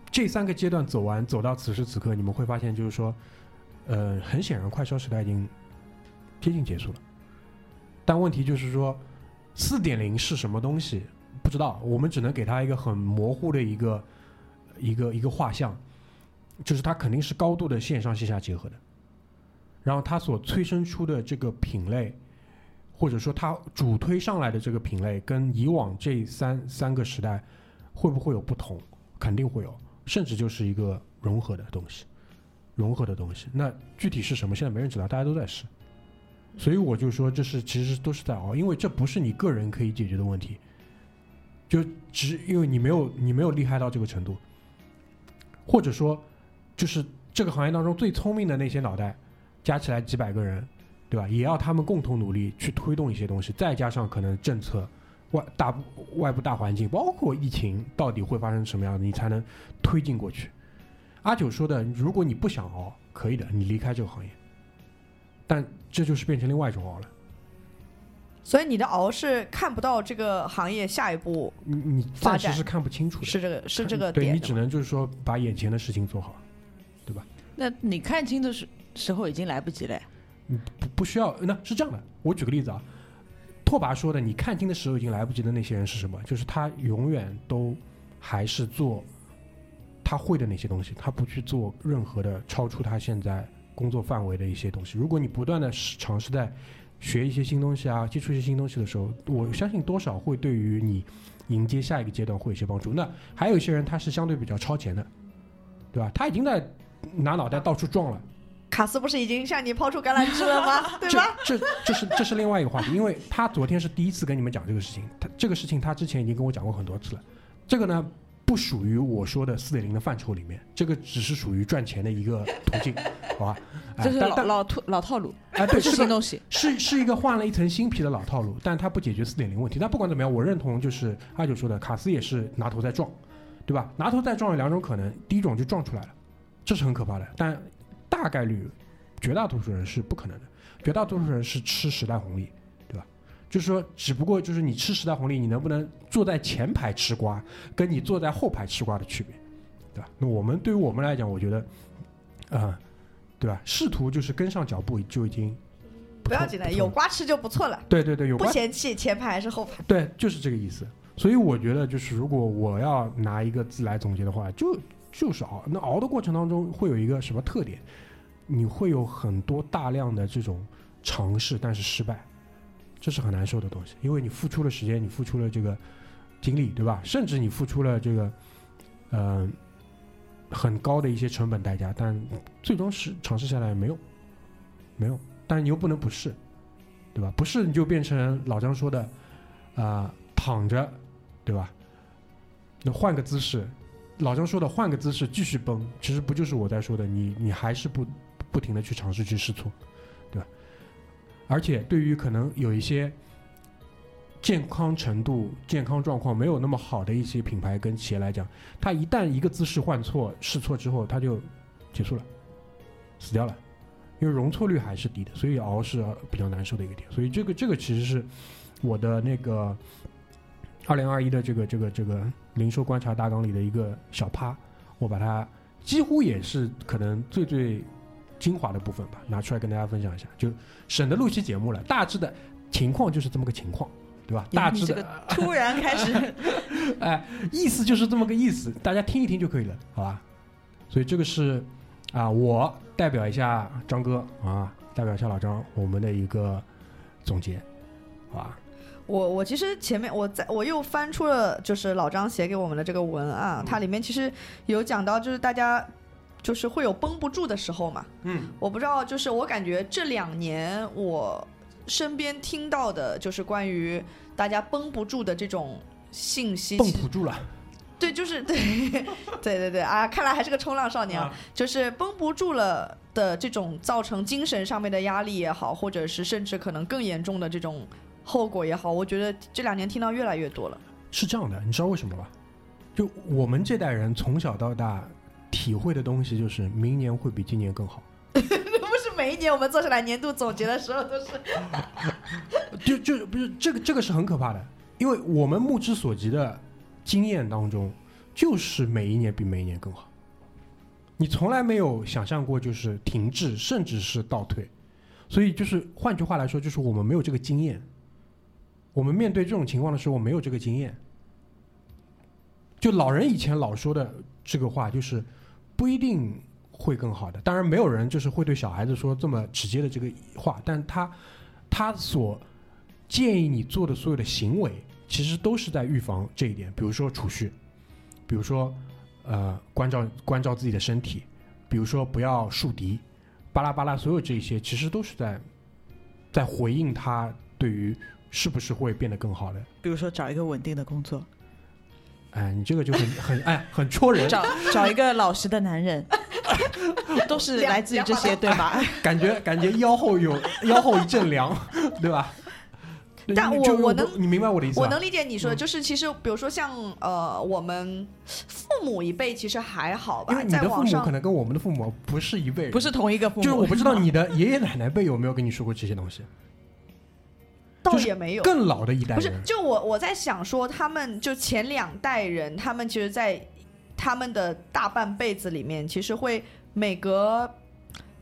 这三个阶段走完，走到此时此刻，你们会发现，就是说，呃，很显然，快消时代已经接近结束了。但问题就是说，四点零是什么东西？不知道，我们只能给它一个很模糊的一个一个一个画像，就是它肯定是高度的线上线下结合的，然后它所催生出的这个品类。或者说，它主推上来的这个品类跟以往这三三个时代会不会有不同？肯定会有，甚至就是一个融合的东西，融合的东西。那具体是什么？现在没人知道，大家都在试。所以我就说，这是其实都是在熬，因为这不是你个人可以解决的问题。就只因为你没有你没有厉害到这个程度，或者说，就是这个行业当中最聪明的那些脑袋加起来几百个人。对吧？也要他们共同努力去推动一些东西，再加上可能政策、外大外部大环境，包括疫情，到底会发生什么样的，你才能推进过去。阿九说的，如果你不想熬，可以的，你离开这个行业。但这就是变成另外一种熬了。所以你的熬是看不到这个行业下一步，你你暂时是看不清楚的，是这个是这个对你只能就是说把眼前的事情做好，对吧？那你看清的时时候已经来不及了。不不需要，那是这样的。我举个例子啊，拓跋说的，你看清的时候已经来不及的那些人是什么？就是他永远都还是做他会的那些东西，他不去做任何的超出他现在工作范围的一些东西。如果你不断的尝试在学一些新东西啊，接触一些新东西的时候，我相信多少会对于你迎接下一个阶段会有些帮助。那还有一些人他是相对比较超前的，对吧？他已经在拿脑袋到处撞了。卡斯不是已经向你抛出橄榄枝了吗？对吧？这这是这是另外一个话题，因为他昨天是第一次跟你们讲这个事情，他这个事情他之前已经跟我讲过很多次了。这个呢，不属于我说的四点零的范畴里面，这个只是属于赚钱的一个途径，好吧？这是老老套老套路，哎，对，是新东西，是是一个换了一层新皮的老套路，但它不解决四点零问题。但不管怎么样，我认同就是阿九说的，卡斯也是拿头在撞，对吧？拿头在撞有两种可能，第一种就撞出来了，这是很可怕的，但大概率。绝大多数人是不可能的，绝大多数人是吃时代红利，对吧？就是说，只不过就是你吃时代红利，你能不能坐在前排吃瓜，跟你坐在后排吃瓜的区别，对吧？那我们对于我们来讲，我觉得，啊、对吧？试图就是跟上脚步就已经不要紧的，有瓜吃就不错了，对对对，有不瓜嫌弃前排还是后排。对，就是这个意思。所以我觉得，就是如果我要拿一个字来总结的话，就就是熬。那熬的过程当中会有一个什么特点？你会有很多大量的这种尝试，但是失败，这是很难受的东西，因为你付出了时间，你付出了这个精力，对吧？甚至你付出了这个，呃，很高的一些成本代价，但最终是尝试下来没用，没用。但你又不能不试，对吧？不试你就变成老张说的，啊、躺着，对吧？那换个姿势，老张说的换个姿势继续崩，其实不就是我在说的，你你还是不不停的去尝试去试错，对吧？而且对于可能有一些健康程度、健康状况没有那么好的一些品牌跟企业来讲，它一旦一个姿势换错、试错之后，它就结束了，死掉了。因为容错率还是低的，所以熬是比较难受的一个点。所以这个这个其实是我的那个二零二一的这个这个这个零售观察大纲里的一个小趴，我把它几乎也是可能最最精华的部分吧，拿出来跟大家分享一下，就省得录期节目了。大致的情况就是这么个情况，对吧？大致的突然开始，哎，意思就是这么个意思，大家听一听就可以了，好吧？所以这个是啊，我代表一下张哥啊，代表一下老张，我们的一个总结，好吧？我我其实前面我在我又翻出了就是老张写给我们的这个文案，它里面其实有讲到就是大家就是会有绷不住的时候嘛。嗯，我不知道，就是我感觉这两年我身边听到的就是关于大家绷不住的这种信息，绷不住了，对，就是对对对对啊！看来还是个冲浪少年就是绷不住了的这种造成精神上面的压力也好，或者是甚至可能更严重的这种后果也好，我觉得这两年听到越来越多了。是这样的，你知道为什么吧？就我们这代人从小到大体会的东西，就是明年会比今年更好。不是每一年我们做下来年度总结的时候都是 就就不是这个这个是很可怕的，因为我们目之所及的经验当中，就是每一年比每一年更好。你从来没有想象过就是停滞，甚至是倒退，所以就是换句话来说，就是我们没有这个经验。我们面对这种情况的时候，我没有这个经验。就老人以前老说的这个话，就是不一定会更好的。当然，没有人就是会对小孩子说这么直接的这个话，但他他所建议你做的所有的行为，其实都是在预防这一点。比如说储蓄，比如说呃关照关照自己的身体，比如说不要树敌，巴拉巴拉，所有这些其实都是在在回应他对于是不是会变得更好的。比如说找一个稳定的工作，哎，你这个就很很哎很戳人，找找一个老实的男人，都是来自于这些，对吧？感觉感觉腰后有腰后一阵凉，对吧？但我我能你明白我的意思吧？我能理解你说的，嗯就是其实比如说像呃我们父母一辈其实还好吧，因为你的父母可能跟我们的父母不是一辈，不是同一个父母，就是我不知道你的爷爷奶奶辈有没有跟你说过这些东西，就是倒也没有。更老的一代不是，，就我我在想说，他们就前两代人，他们其实，在他们的大半辈子里面，其实会每隔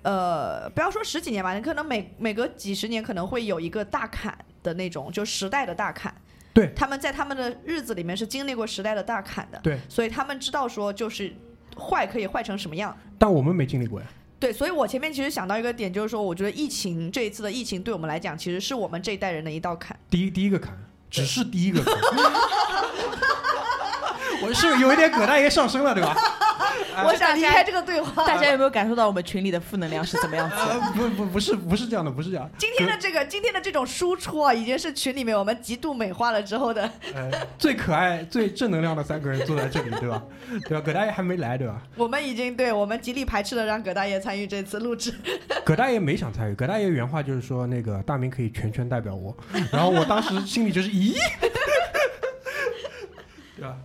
呃，不要说十几年吧，你可能每每隔几十年可能会有一个大坎的那种，就时代的大坎。对他们在他们的日子里面是经历过时代的大坎的，对，所以他们知道说就是坏可以坏成什么样。但我们没经历过呀。对，所以我前面其实想到一个点，就是说，我觉得疫情这一次的疫情对我们来讲，其实是我们这一代人的一道坎。第一第一个坎，只是第一个坎。我是有一点葛大爷上升了，对吧？我想离开这个对话。大家有没有感受到我们群里的负能量是怎么样子？呃，不不不是不是这样的，不是这样。今天的这个今天的这种输出啊，已经是群里面我们极度美化了之后的，呃，最可爱、最正能量的三个人坐在这里，对吧？对吧？葛大爷还没来，对吧？我们已经对我们极力排斥了让葛大爷参与这次录制。葛大爷没想参与，葛大爷原话就是说，那个大明可以全权代表我。然后我当时心里就是，咦，对吧？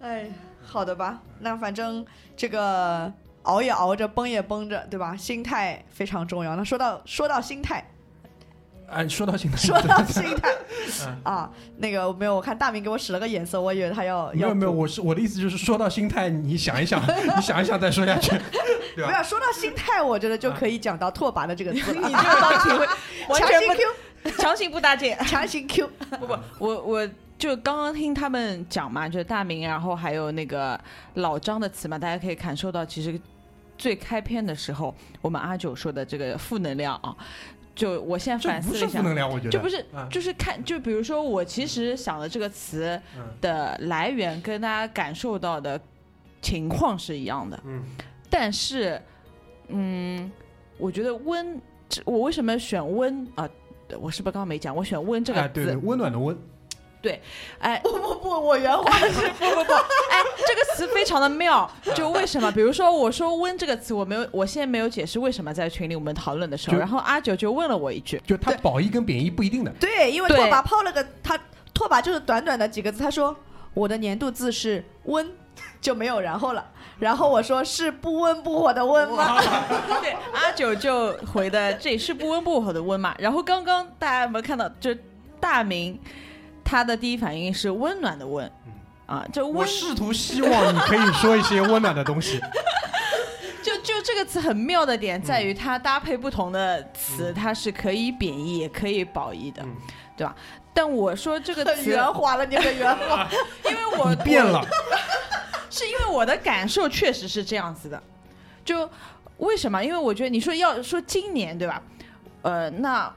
哎，好的吧，那反正这个熬也熬着，崩也崩着，对吧？心态非常重要。那说到说到心态，哎，说到心态，说到心态嗯 啊，那个没有，我看大明给我使了个眼色，我以为他要要没有没有，我是我的意思就是说到心态，你想一想，你想一想再说下去，对吧？没有说到心态，我觉得就可以讲到拓跋的这个字 你了。这个倒体会完强行全不 Q，强行不搭界。强行 Q，不不，我我就刚刚听他们讲嘛，就是大明，然后还有那个老张的词嘛，大家可以感受到，其实最开篇的时候，我们阿九说的这个负能量啊，就我现在反思了一下负，能量，我觉得。就不是嗯。就是看，就比如说我其实想的这个词嗯的来源跟大家感受到的情况是一样的，嗯。但是，嗯，我觉得温，我为什么选温啊？我是不是刚刚没讲？我选温这个字，哎对对，温暖的温，哎，不不不，我原话是 不不不，哎，这个词非常的妙，就为什么？比如说我说“温”这个词，我没有，我现在没有解释为什么在群里我们讨论的时候，然后阿九就问了我一句，就他褒义跟贬义不一定的。对，因为对拓跋抛了个他，拓跋就是短短的几个字，他说我的年度字是温，就没有然后了。然后我说是不温不火的温吗？对，阿九就回的这是不温不火的温嘛。然后刚刚大家有没有看到，就大明他的第一反应是温暖的温，啊，这我试图希望你可以说一些温暖的东西。就就这个词很妙的点在于它搭配不同的词，它是可以贬义也可以褒义的嗯，对吧？但我说这个很词，圆滑了，你很圆滑。因为我变了，是因为我的感受确实是这样子的，就为什么？因为我觉得你说要说今年对吧？呃，那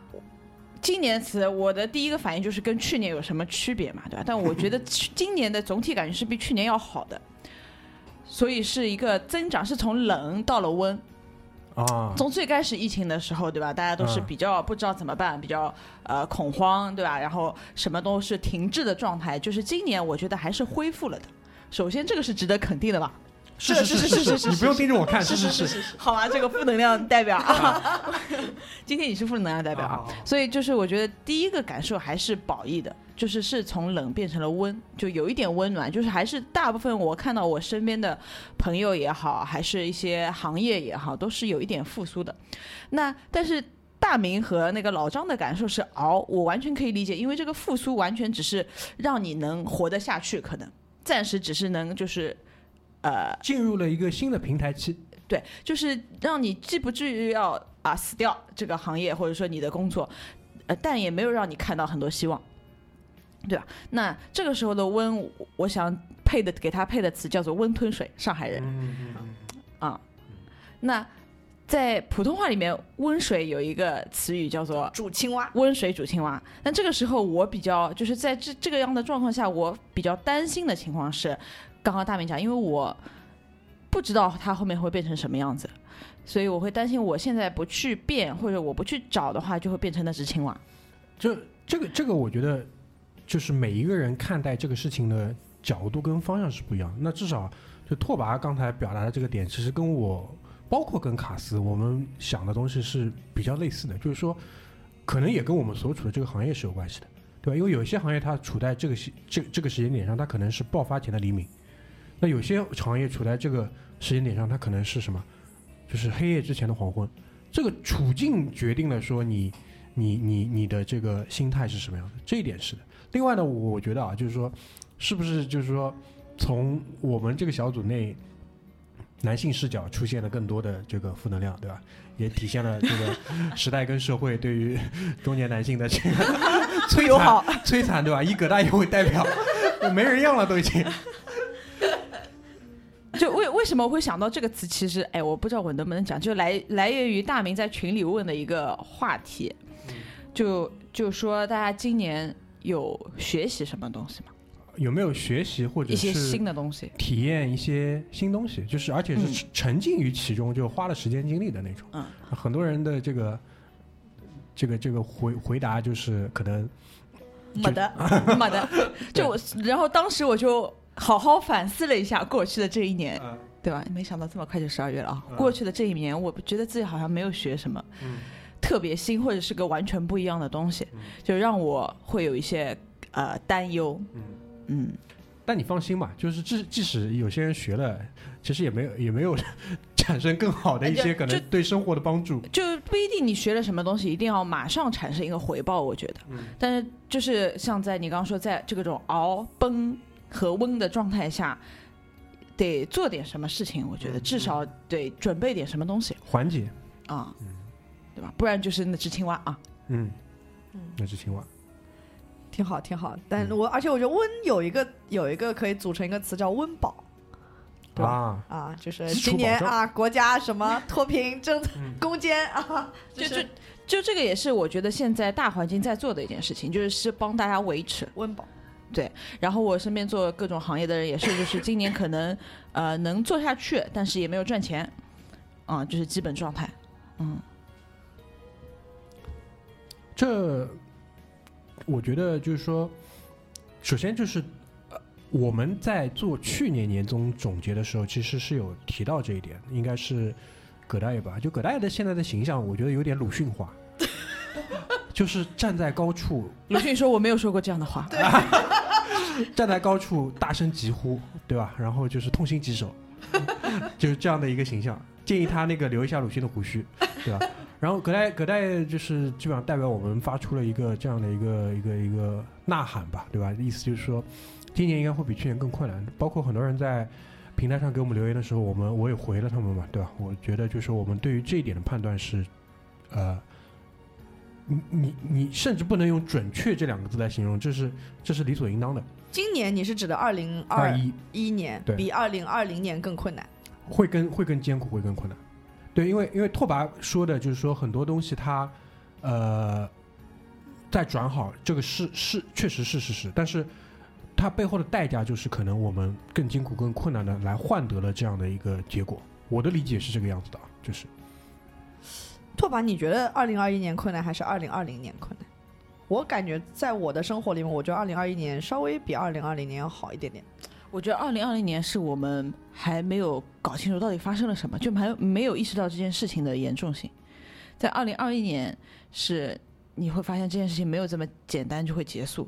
今年词我的第一个反应就是跟去年有什么区别嘛，对吧？但我觉得去 今年的总体感觉是比去年要好的，所以是一个增长，是从冷到了温。啊，从最开始疫情的时候，对吧？大家都是嗯比较不知道怎么办，比较呃恐慌，对吧？然后什么都是停滞的状态。就是今年，我觉得还是恢复了的。首先，这个是值得肯定的吧？是是是是是，你不用盯着我看，是是是，好啊，这个负能量代表。啊，今天你是负能量代表啊所以就是我觉得第一个感受还是褒义的，就是是从冷变成了温，就有一点温暖，就是还是大部分我看到我身边的朋友也好，还是一些行业也好，都是有一点复苏的。那但是。大明和那个老张的感受是熬，我完全可以理解，因为这个复苏完全只是让你能活得下去，可能暂时只是能就是，呃，进入了一个新的平台期。对，就是让你既不至于要啊死掉这个行业，或者说你的工作，呃，但也没有让你看到很多希望，对吧？那这个时候的温，我我想配的给他配的词叫做温吞水，上海人嗯嗯嗯啊、那在普通话里面，温水有一个词语叫做煮青蛙，温水煮青蛙。那这个时候，我比较就是在这这个样的状况下，我比较担心的情况是，刚刚大明讲，因为我不知道它后面会变成什么样子，所以我会担心，我现在不去变或者我不去找的话，就会变成那只青蛙。这这个这个，我觉得就是每一个人看待这个事情的角度跟方向是不一样。那至少就拓跋刚才表达的这个点，其实跟我包括跟卡斯我们想的东西是比较类似的，就是说可能也跟我们所处的这个行业是有关系的，对吧？因为有一些行业它处在这个时这这个时间点上，它可能是爆发前的黎明；那有些行业处在这个时间点上，它可能是什么？就是黑夜之前的黄昏。这个处境决定了说你你你你的这个心态是什么样的，这一点是的。另外呢，我觉得啊，就是说，是不是就是说，从我们这个小组内，男性视角出现了更多的这个负能量，对吧？也体现了这个时代跟社会对于中年男性的这个 摧友好残、摧残，对吧？以葛大爷为代表，没人样了都已经。就为为什么我会想到这个词？其实，哎，我不知道我能不能讲，就来来源于大明在群里问的一个话题，就就说大家今年有学习什么东西吗？有没有学习或者一些是新的东西？体验一些新东西，就是而且是嗯沉沉浸于其中，就花了时间精力的那种。嗯，很多人的这个这个这个回回答就是可能没得，没得，就我 然后当时我就好好反思了一下过去的这一年，嗯对吧？没想到这么快就十二月了啊！嗯过去的这一年，我觉得自己好像没有学什么嗯特别新或者是个完全不一样的东西嗯，就让我会有一些呃担忧。嗯。嗯，但你放心吧，就是即即使有些人学了，其实也没有也没有 产生更好的一些可能对生活的帮助。就不一定你学了什么东西一定要马上产生一个回报，我觉得。嗯但是就是像在你刚刚说，在这个种熬、崩和温的状态下，得做点什么事情，我觉得嗯至少得准备点什么东西。缓解，啊，对吧？不然就是那只青蛙啊。嗯。嗯，那只青蛙，挺好，挺好。但嗯。我、而且我觉得温有一个有一个可以组成一个词叫温饱对吧？啊，啊，就是今年啊国家什么 脱贫政策嗯。攻坚啊，就就就这个也是我觉得现在大环境在做的一件事情，就是是帮大家维持。温饱。然后我身边做各种行业的人也是，就是今年可能呃能做下去，但是也没有赚钱，啊、就是基本状态。嗯，这我觉得就是说，首先就是呃我们在做去年年终总结的时候，其实是有提到这一点，应该是葛大爷吧？就葛大爷的现在的形象，我觉得有点鲁迅化，就是站在高处，鲁迅说我没有说过这样的话。站在高处大声疾呼，对吧？然后就是痛心疾首，就是这样的一个形象。建议他那个留一下鲁迅的胡须，对吧？然后葛代葛代就是基本上代表我们发出了一个这样的一个一个一个呐喊吧，对吧？意思就是说，今年应该会比去年更困难。包括很多人在平台上给我们留言的时候，我们我也回了他们嘛，对吧？我觉得就是我们对于这一点的判断是，呃，你你你甚至不能用准确这两个字来形容，这是这是理所应当的。今年你是指的二零二二一一年，对比二零二零年更困难。会更会更艰苦，会更困难。对，因为因为拓跋说的就是说很多东西它呃在转好，这个是是确实是事实，但是它背后的代价就是可能我们更艰苦、更困难的来换得了这样的一个结果。我的理解是这个样子的啊，就是拓跋，你觉得二零二一年困难还是二零二零年困难？我感觉在我的生活里面，我觉得二零二一年稍微比二零二零年要好一点点。我觉得二零二零年是我们还没有搞清楚到底发生了什么，就还没有意识到这件事情的严重性。在二零二一年是你会发现这件事情没有这么简单就会结束，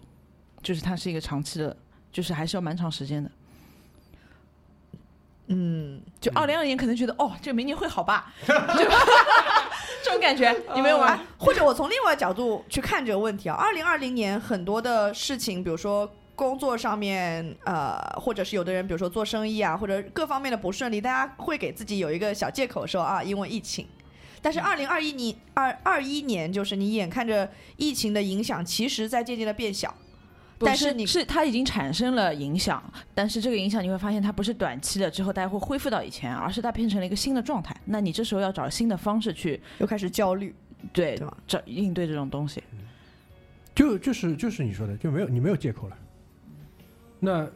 就是它是一个长期的，就是还是要蛮长时间的。嗯，就二零二零年可能觉得哦，这个明年会好吧，就 这种感觉，你没有吗？哎或者我从另外角度去看这个问题啊，二零二零年很多的事情，比如说工作上面，呃，或者是有的人，比如说做生意啊，或者各方面的不顺利，大家会给自己有一个小借口说啊，因为疫情。但是二零二一年二二一年，就是你眼看着疫情的影响，其实在渐渐的变小。不但是你是它已经产生了影响，但是这个影响你会发现它不是短期的，之后大家会恢复到以前，而是它变成了一个新的状态。那你这时候要找新的方式去又开始焦虑，对对吧？找应对这种东西。就就是就是你说的，就没有你没有借口了。那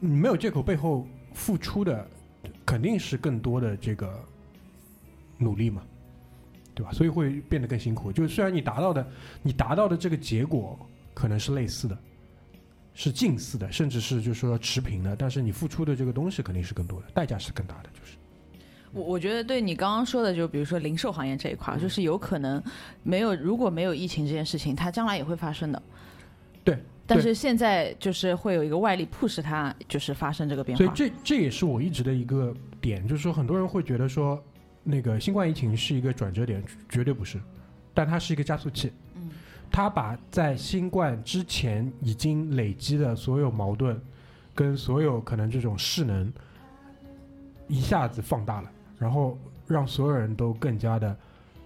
你没有借口背后付出的肯定是更多的这个努力嘛，对吧？所以会变得更辛苦。就是虽然你达到的你达到的这个结果可能是类似的，是近似的，甚至是就是说持平的，但是你付出的这个东西肯定是更多的，代价是更大的，就是。我我觉得对你刚刚说的，就比如说零售行业这一块，就是有可能没有如果没有疫情这件事情，它将来也会发生的。对。但是现在就是会有一个外力 push 它，就是发生这个变化。所以这这也是我一直的一个点，就是说很多人会觉得说，那个新冠疫情是一个转折点，绝对不是，但它是一个加速器。他，把在新冠之前已经累积的所有矛盾，跟所有可能这种势能，一下子放大了，然后让所有人都更加的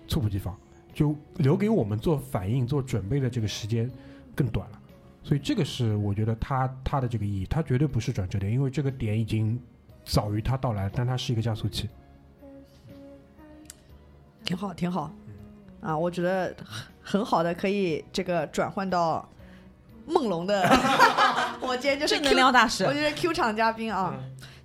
猝不及防，就留给我们做反应、做准备的这个时间更短了。所以这个是我觉得他他的这个意义，它绝对不是转折点，因为这个点已经早于它到来，但它是一个加速器。挺好，挺好。啊，我觉得很很好的，可以这个转换到梦龙的。我今天就是能量大师我，就是 Q 场嘉宾啊，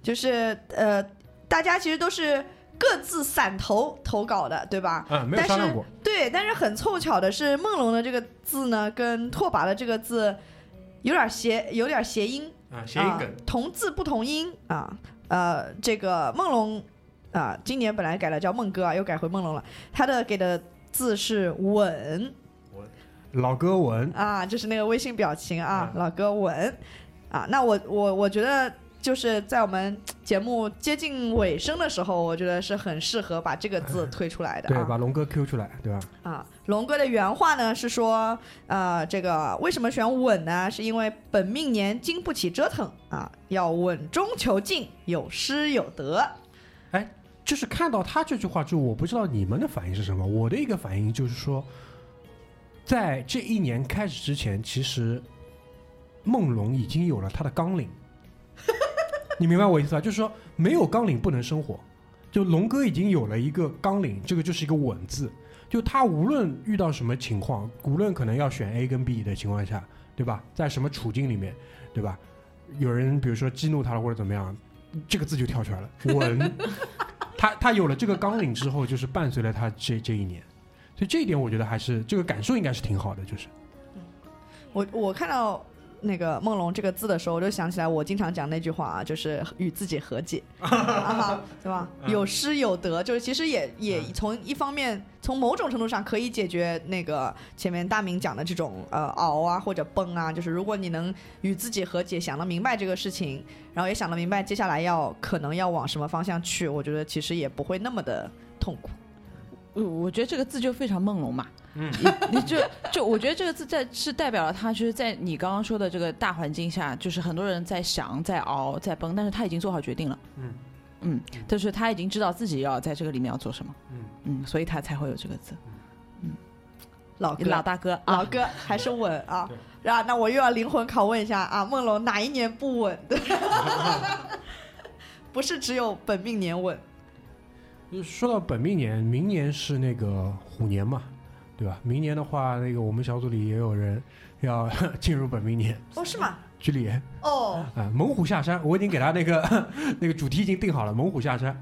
就是呃，大家其实都是各自散投投稿的，对吧？嗯，没有但是商量过。对，但是很凑巧的是，梦龙的这个字呢，跟拓跋的这个字有点谐，有点谐音啊，啊，同字不同音啊。呃，这个梦龙啊，今年本来改了叫梦哥啊，又改回梦龙了。他的给的字是稳老哥稳，啊，就是那个微信表情啊，嗯老哥稳啊。那我我我觉得就是在我们节目接近尾声的时候，我觉得是很适合把这个字推出来的对，啊。把龙哥 Q 出来，对吧？啊，龙哥的原话呢是说，呃，这个为什么选稳呢？是因为本命年经不起折腾啊，要稳中求进，有失有得。就是看到他这句话之后，我不知道你们的反应是什么。我的一个反应就是说，在这一年开始之前，其实梦龙已经有了他的纲领。你明白我意思吧？就是说，没有纲领不能生活。就龙哥已经有了一个纲领，这个就是一个稳字。就他无论遇到什么情况，无论可能要选 A 跟 B 的情况下，对吧？在什么处境里面，对吧？有人比如说激怒他了或者怎么样，这个字就跳出来了，稳。他他有了这个纲领之后，就是伴随了他这这一年，所以这一点我觉得还是这个感受应该是挺好的，就是。我我看到那个梦龙这个字的时候，我就想起来我经常讲那句话啊，就是与自己和解，啊、对吧？有失有得，就是其实也也从一方面，从某种程度上可以解决那个前面大明讲的这种呃熬啊或者崩啊，就是如果你能与自己和解，想得明白这个事情，然后也想得明白接下来要可能要往什么方向去，我觉得其实也不会那么的痛苦。我我觉得这个字就非常梦龙嘛，嗯，你你就就我觉得这个字在是代表了他就是在你刚刚说的这个大环境下，就是很多人在想、在熬、在崩，但是他已经做好决定了，嗯嗯，就是他已经知道自己要在这个里面要做什么，嗯嗯，所以他才会有这个字。嗯老，老大哥啊，老哥还是稳啊对。然后那我又要灵魂拷问一下啊，梦龙哪一年不稳？对，不是只有本命年稳。就是说到本命年，明年是那个虎年嘛，对吧？明年的话，那个我们小组里也有人要 进入本命年，哦，是吗？居里啊、哦，猛虎下山，我已经给他那个 那个主题已经定好了，猛虎下山。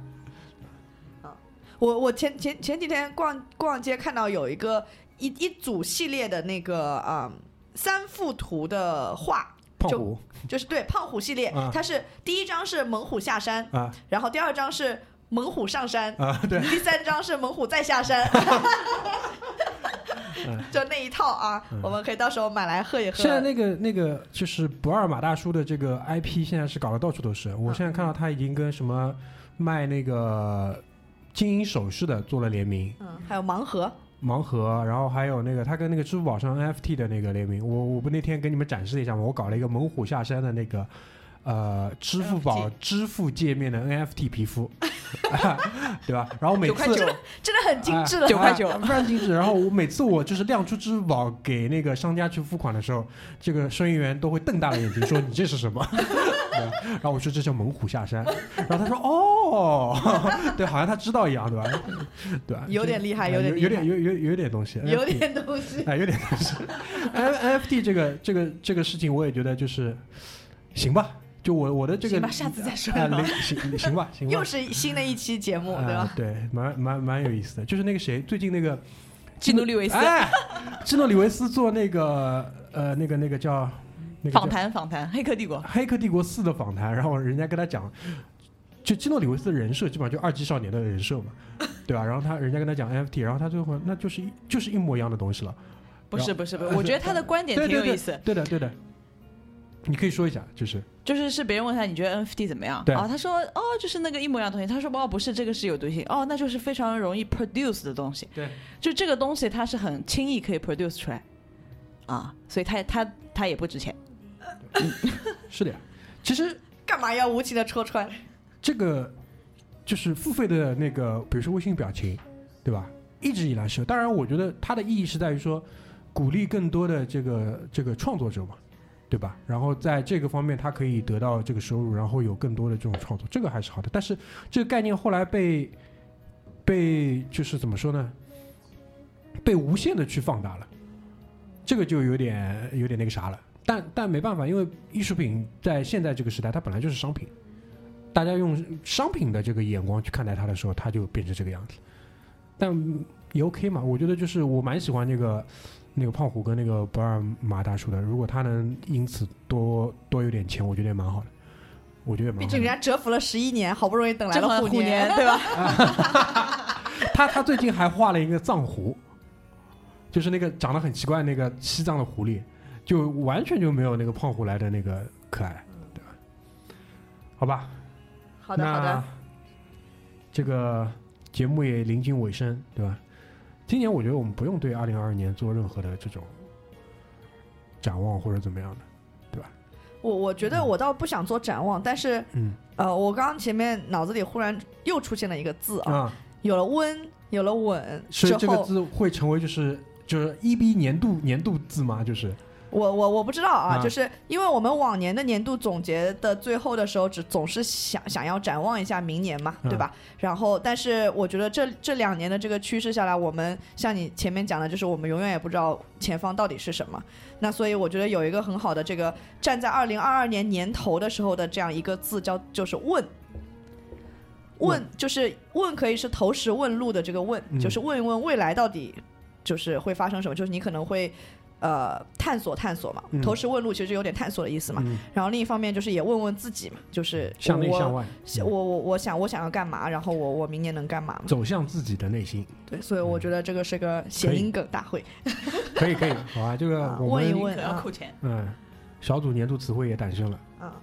我我前前前几天逛逛街看到有一个一一组系列的那个啊、三幅图的画，就胖虎。就是对胖虎系列，啊。它是第一张是猛虎下山，啊。然后第二张是猛虎上山，啊，对，第三张是猛虎再下山，就那一套啊，我们可以到时候买来喝一喝。现在那个那个就是不二马大叔的这个 IP，现在是搞得到处都是。我现在看到他已经跟什么卖那个金银首饰的做了联名，嗯，还有盲盒，盲盒，然后还有那个他跟那个支付宝上 NFT 的那个联名。我我不那天给你们展示了一下吗？我搞了一个猛虎下山的那个。呃，支付宝支付界面的 NFT 皮肤，对吧？然后每次九块九，真的很精致了。九块九啊非常精致。然后我每次我就是亮出支付宝给那个商家去付款的时候，这个收银员都会瞪大了眼睛说：“你这是什么？” 对吧然后我说：“这叫猛虎下山。”然后他说：“哦，对，好像他知道一样，对吧？对吧？有点厉害有点有点有有有点东西，有点东西。哎，有点东西。N NFT 这个这个这个事情，我也觉得就是行吧。就我我的这个行吧下次再说哎行行行吧，行吧。又是新的一期节目，对吧？啊对，蛮蛮蛮有意思的。就是那个谁，最近那个基努里维斯哎，基努里维斯做那个呃那个那个叫那个叫访谈访谈，《黑客帝国》《黑客帝国四》的访谈，然后人家跟他讲，就基诺里维斯的人设基本上就二级少年的人设嘛，对吧？然后他人家跟他讲 NFT，然后他最后那就是一就是一模一样的东西了。不是不是不是，我觉得他的观点 挺有意思。对的对的，你可以说一下，就是就是是别人问他你觉得 NFT 怎么样？对哦，他说哦就是那个一模一样的东西。他说哦不是，这个是有毒性。哦，那就是非常容易 produce 的东西。对，就这个东西它是很轻易可以 produce 出来啊，所以它它它也不值钱。是的呀。其实干嘛要无情的戳穿？这个就是付费的那个，比如说微信表情，对吧？一直以来是，当然我觉得它的意义是在于说，鼓励更多的这个这个创作者嘛，对吧？然后在这个方面，他可以得到这个收入，然后有更多的这种创作，这个还是好的。但是这个概念后来被被就是怎么说呢？被无限的去放大了，这个就有点有点那个啥了。但但没办法，因为艺术品在现在这个时代，它本来就是商品。大家用商品的这个眼光去看待它的时候，它就变成这个样子。但也 OK 嘛，我觉得就是我蛮喜欢那个那个胖虎跟那个不二马大叔的。如果他能因此多多有点钱，我觉得也蛮好的。我觉得也蛮毕好的。竟人家蛰伏了十一年，好不容易等来了虎年，对吧？他他最近还画了一个藏狐，就是那个长得很奇怪那个西藏的狐狸，就完全就没有那个胖虎来的那个可爱，对吧？好吧，好的，好的。这个节目也临近尾声，对吧？今年我觉得我们不用对二零二二年做任何的这种展望或者怎么样的。对吧我我觉得我倒不想做展望，但是嗯呃，我刚刚前面脑子里忽然又出现了一个字啊，啊，有了温，有了稳是之后，这个字会成为就是就是一 B 年度年度字吗？就是我我我不知道啊，啊就是因为我们往年的年度总结的最后的时候，只总是想想要展望一下明年嘛，嗯对吧？然后，但是我觉得这这两年的这个趋势下来，我们像你前面讲的，就是我们永远也不知道前方到底是什么。那所以我觉得有一个很好的这个站在二零二二年年头的时候的这样一个字叫就是问。问问就是问，可以是投石问路的这个问，嗯就是问一问未来到底就是会发生什么，就是你可能会呃探索探索嘛，嗯。投石问路其实有点探索的意思嘛。嗯，然后另一方面就是也问问自己嘛，就是向内我向外，我我我想我想要干嘛，然后我我明年能干嘛嘛？走向自己的内心。对，所以我觉得这个是个谐音梗大会，可以。可以，好啊，这个啊我们问一问可要扣钱。嗯，小组年度词汇也诞生了，啊。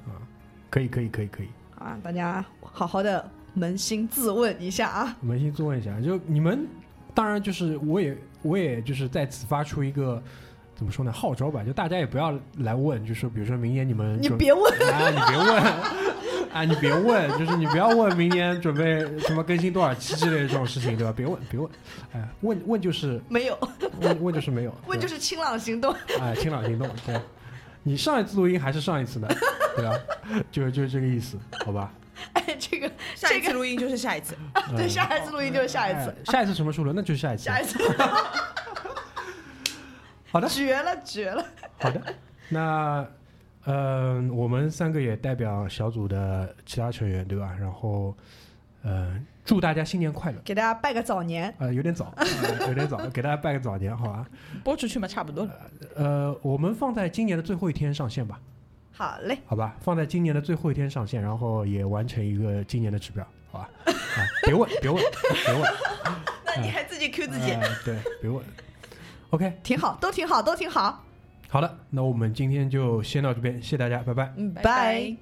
可以可以可以可以，啊，大家好好的扪心自问一下啊。扪心自问一下，就你们，当然就是我也我也就是在此发出一个怎么说呢号召吧，就大家也不要来问，就是比如说明年你们你别问，啊，你别问，啊，你别问，就是你不要问明年准备什么更新多少期之类的这种事情，对吧？别问，别问，哎，问问就是没有问问就是没有，问就是是清朗行动。哎，清朗行动，对，你上一次录音还是上一次的，对吧？就就是这个意思，好吧？哎，这个下一这个次录音就是下一次。对，嗯下一次录音就是下一次哎，下一次什么时候录？那就是下一次。下一次 好的，绝了绝了。好的，那呃，我们三个也代表小组的其他成员，对吧？然后呃，祝大家新年快乐。给大家拜个早年，呃，有点早，呃有点早，给大家拜个早年，好吧？播出去嘛，差不多了。呃，我们放在今年的最后一天上线吧，好嘞，好吧？放在今年的最后一天上线，然后也完成一个今年的指标，好吧？啊，别问，别问，别问，那你还自己 Q 自己，呃对，别问。OK，挺好，都挺好，都挺好。好的，那我们今天就先到这边，谢谢大家，拜拜。嗯，拜拜。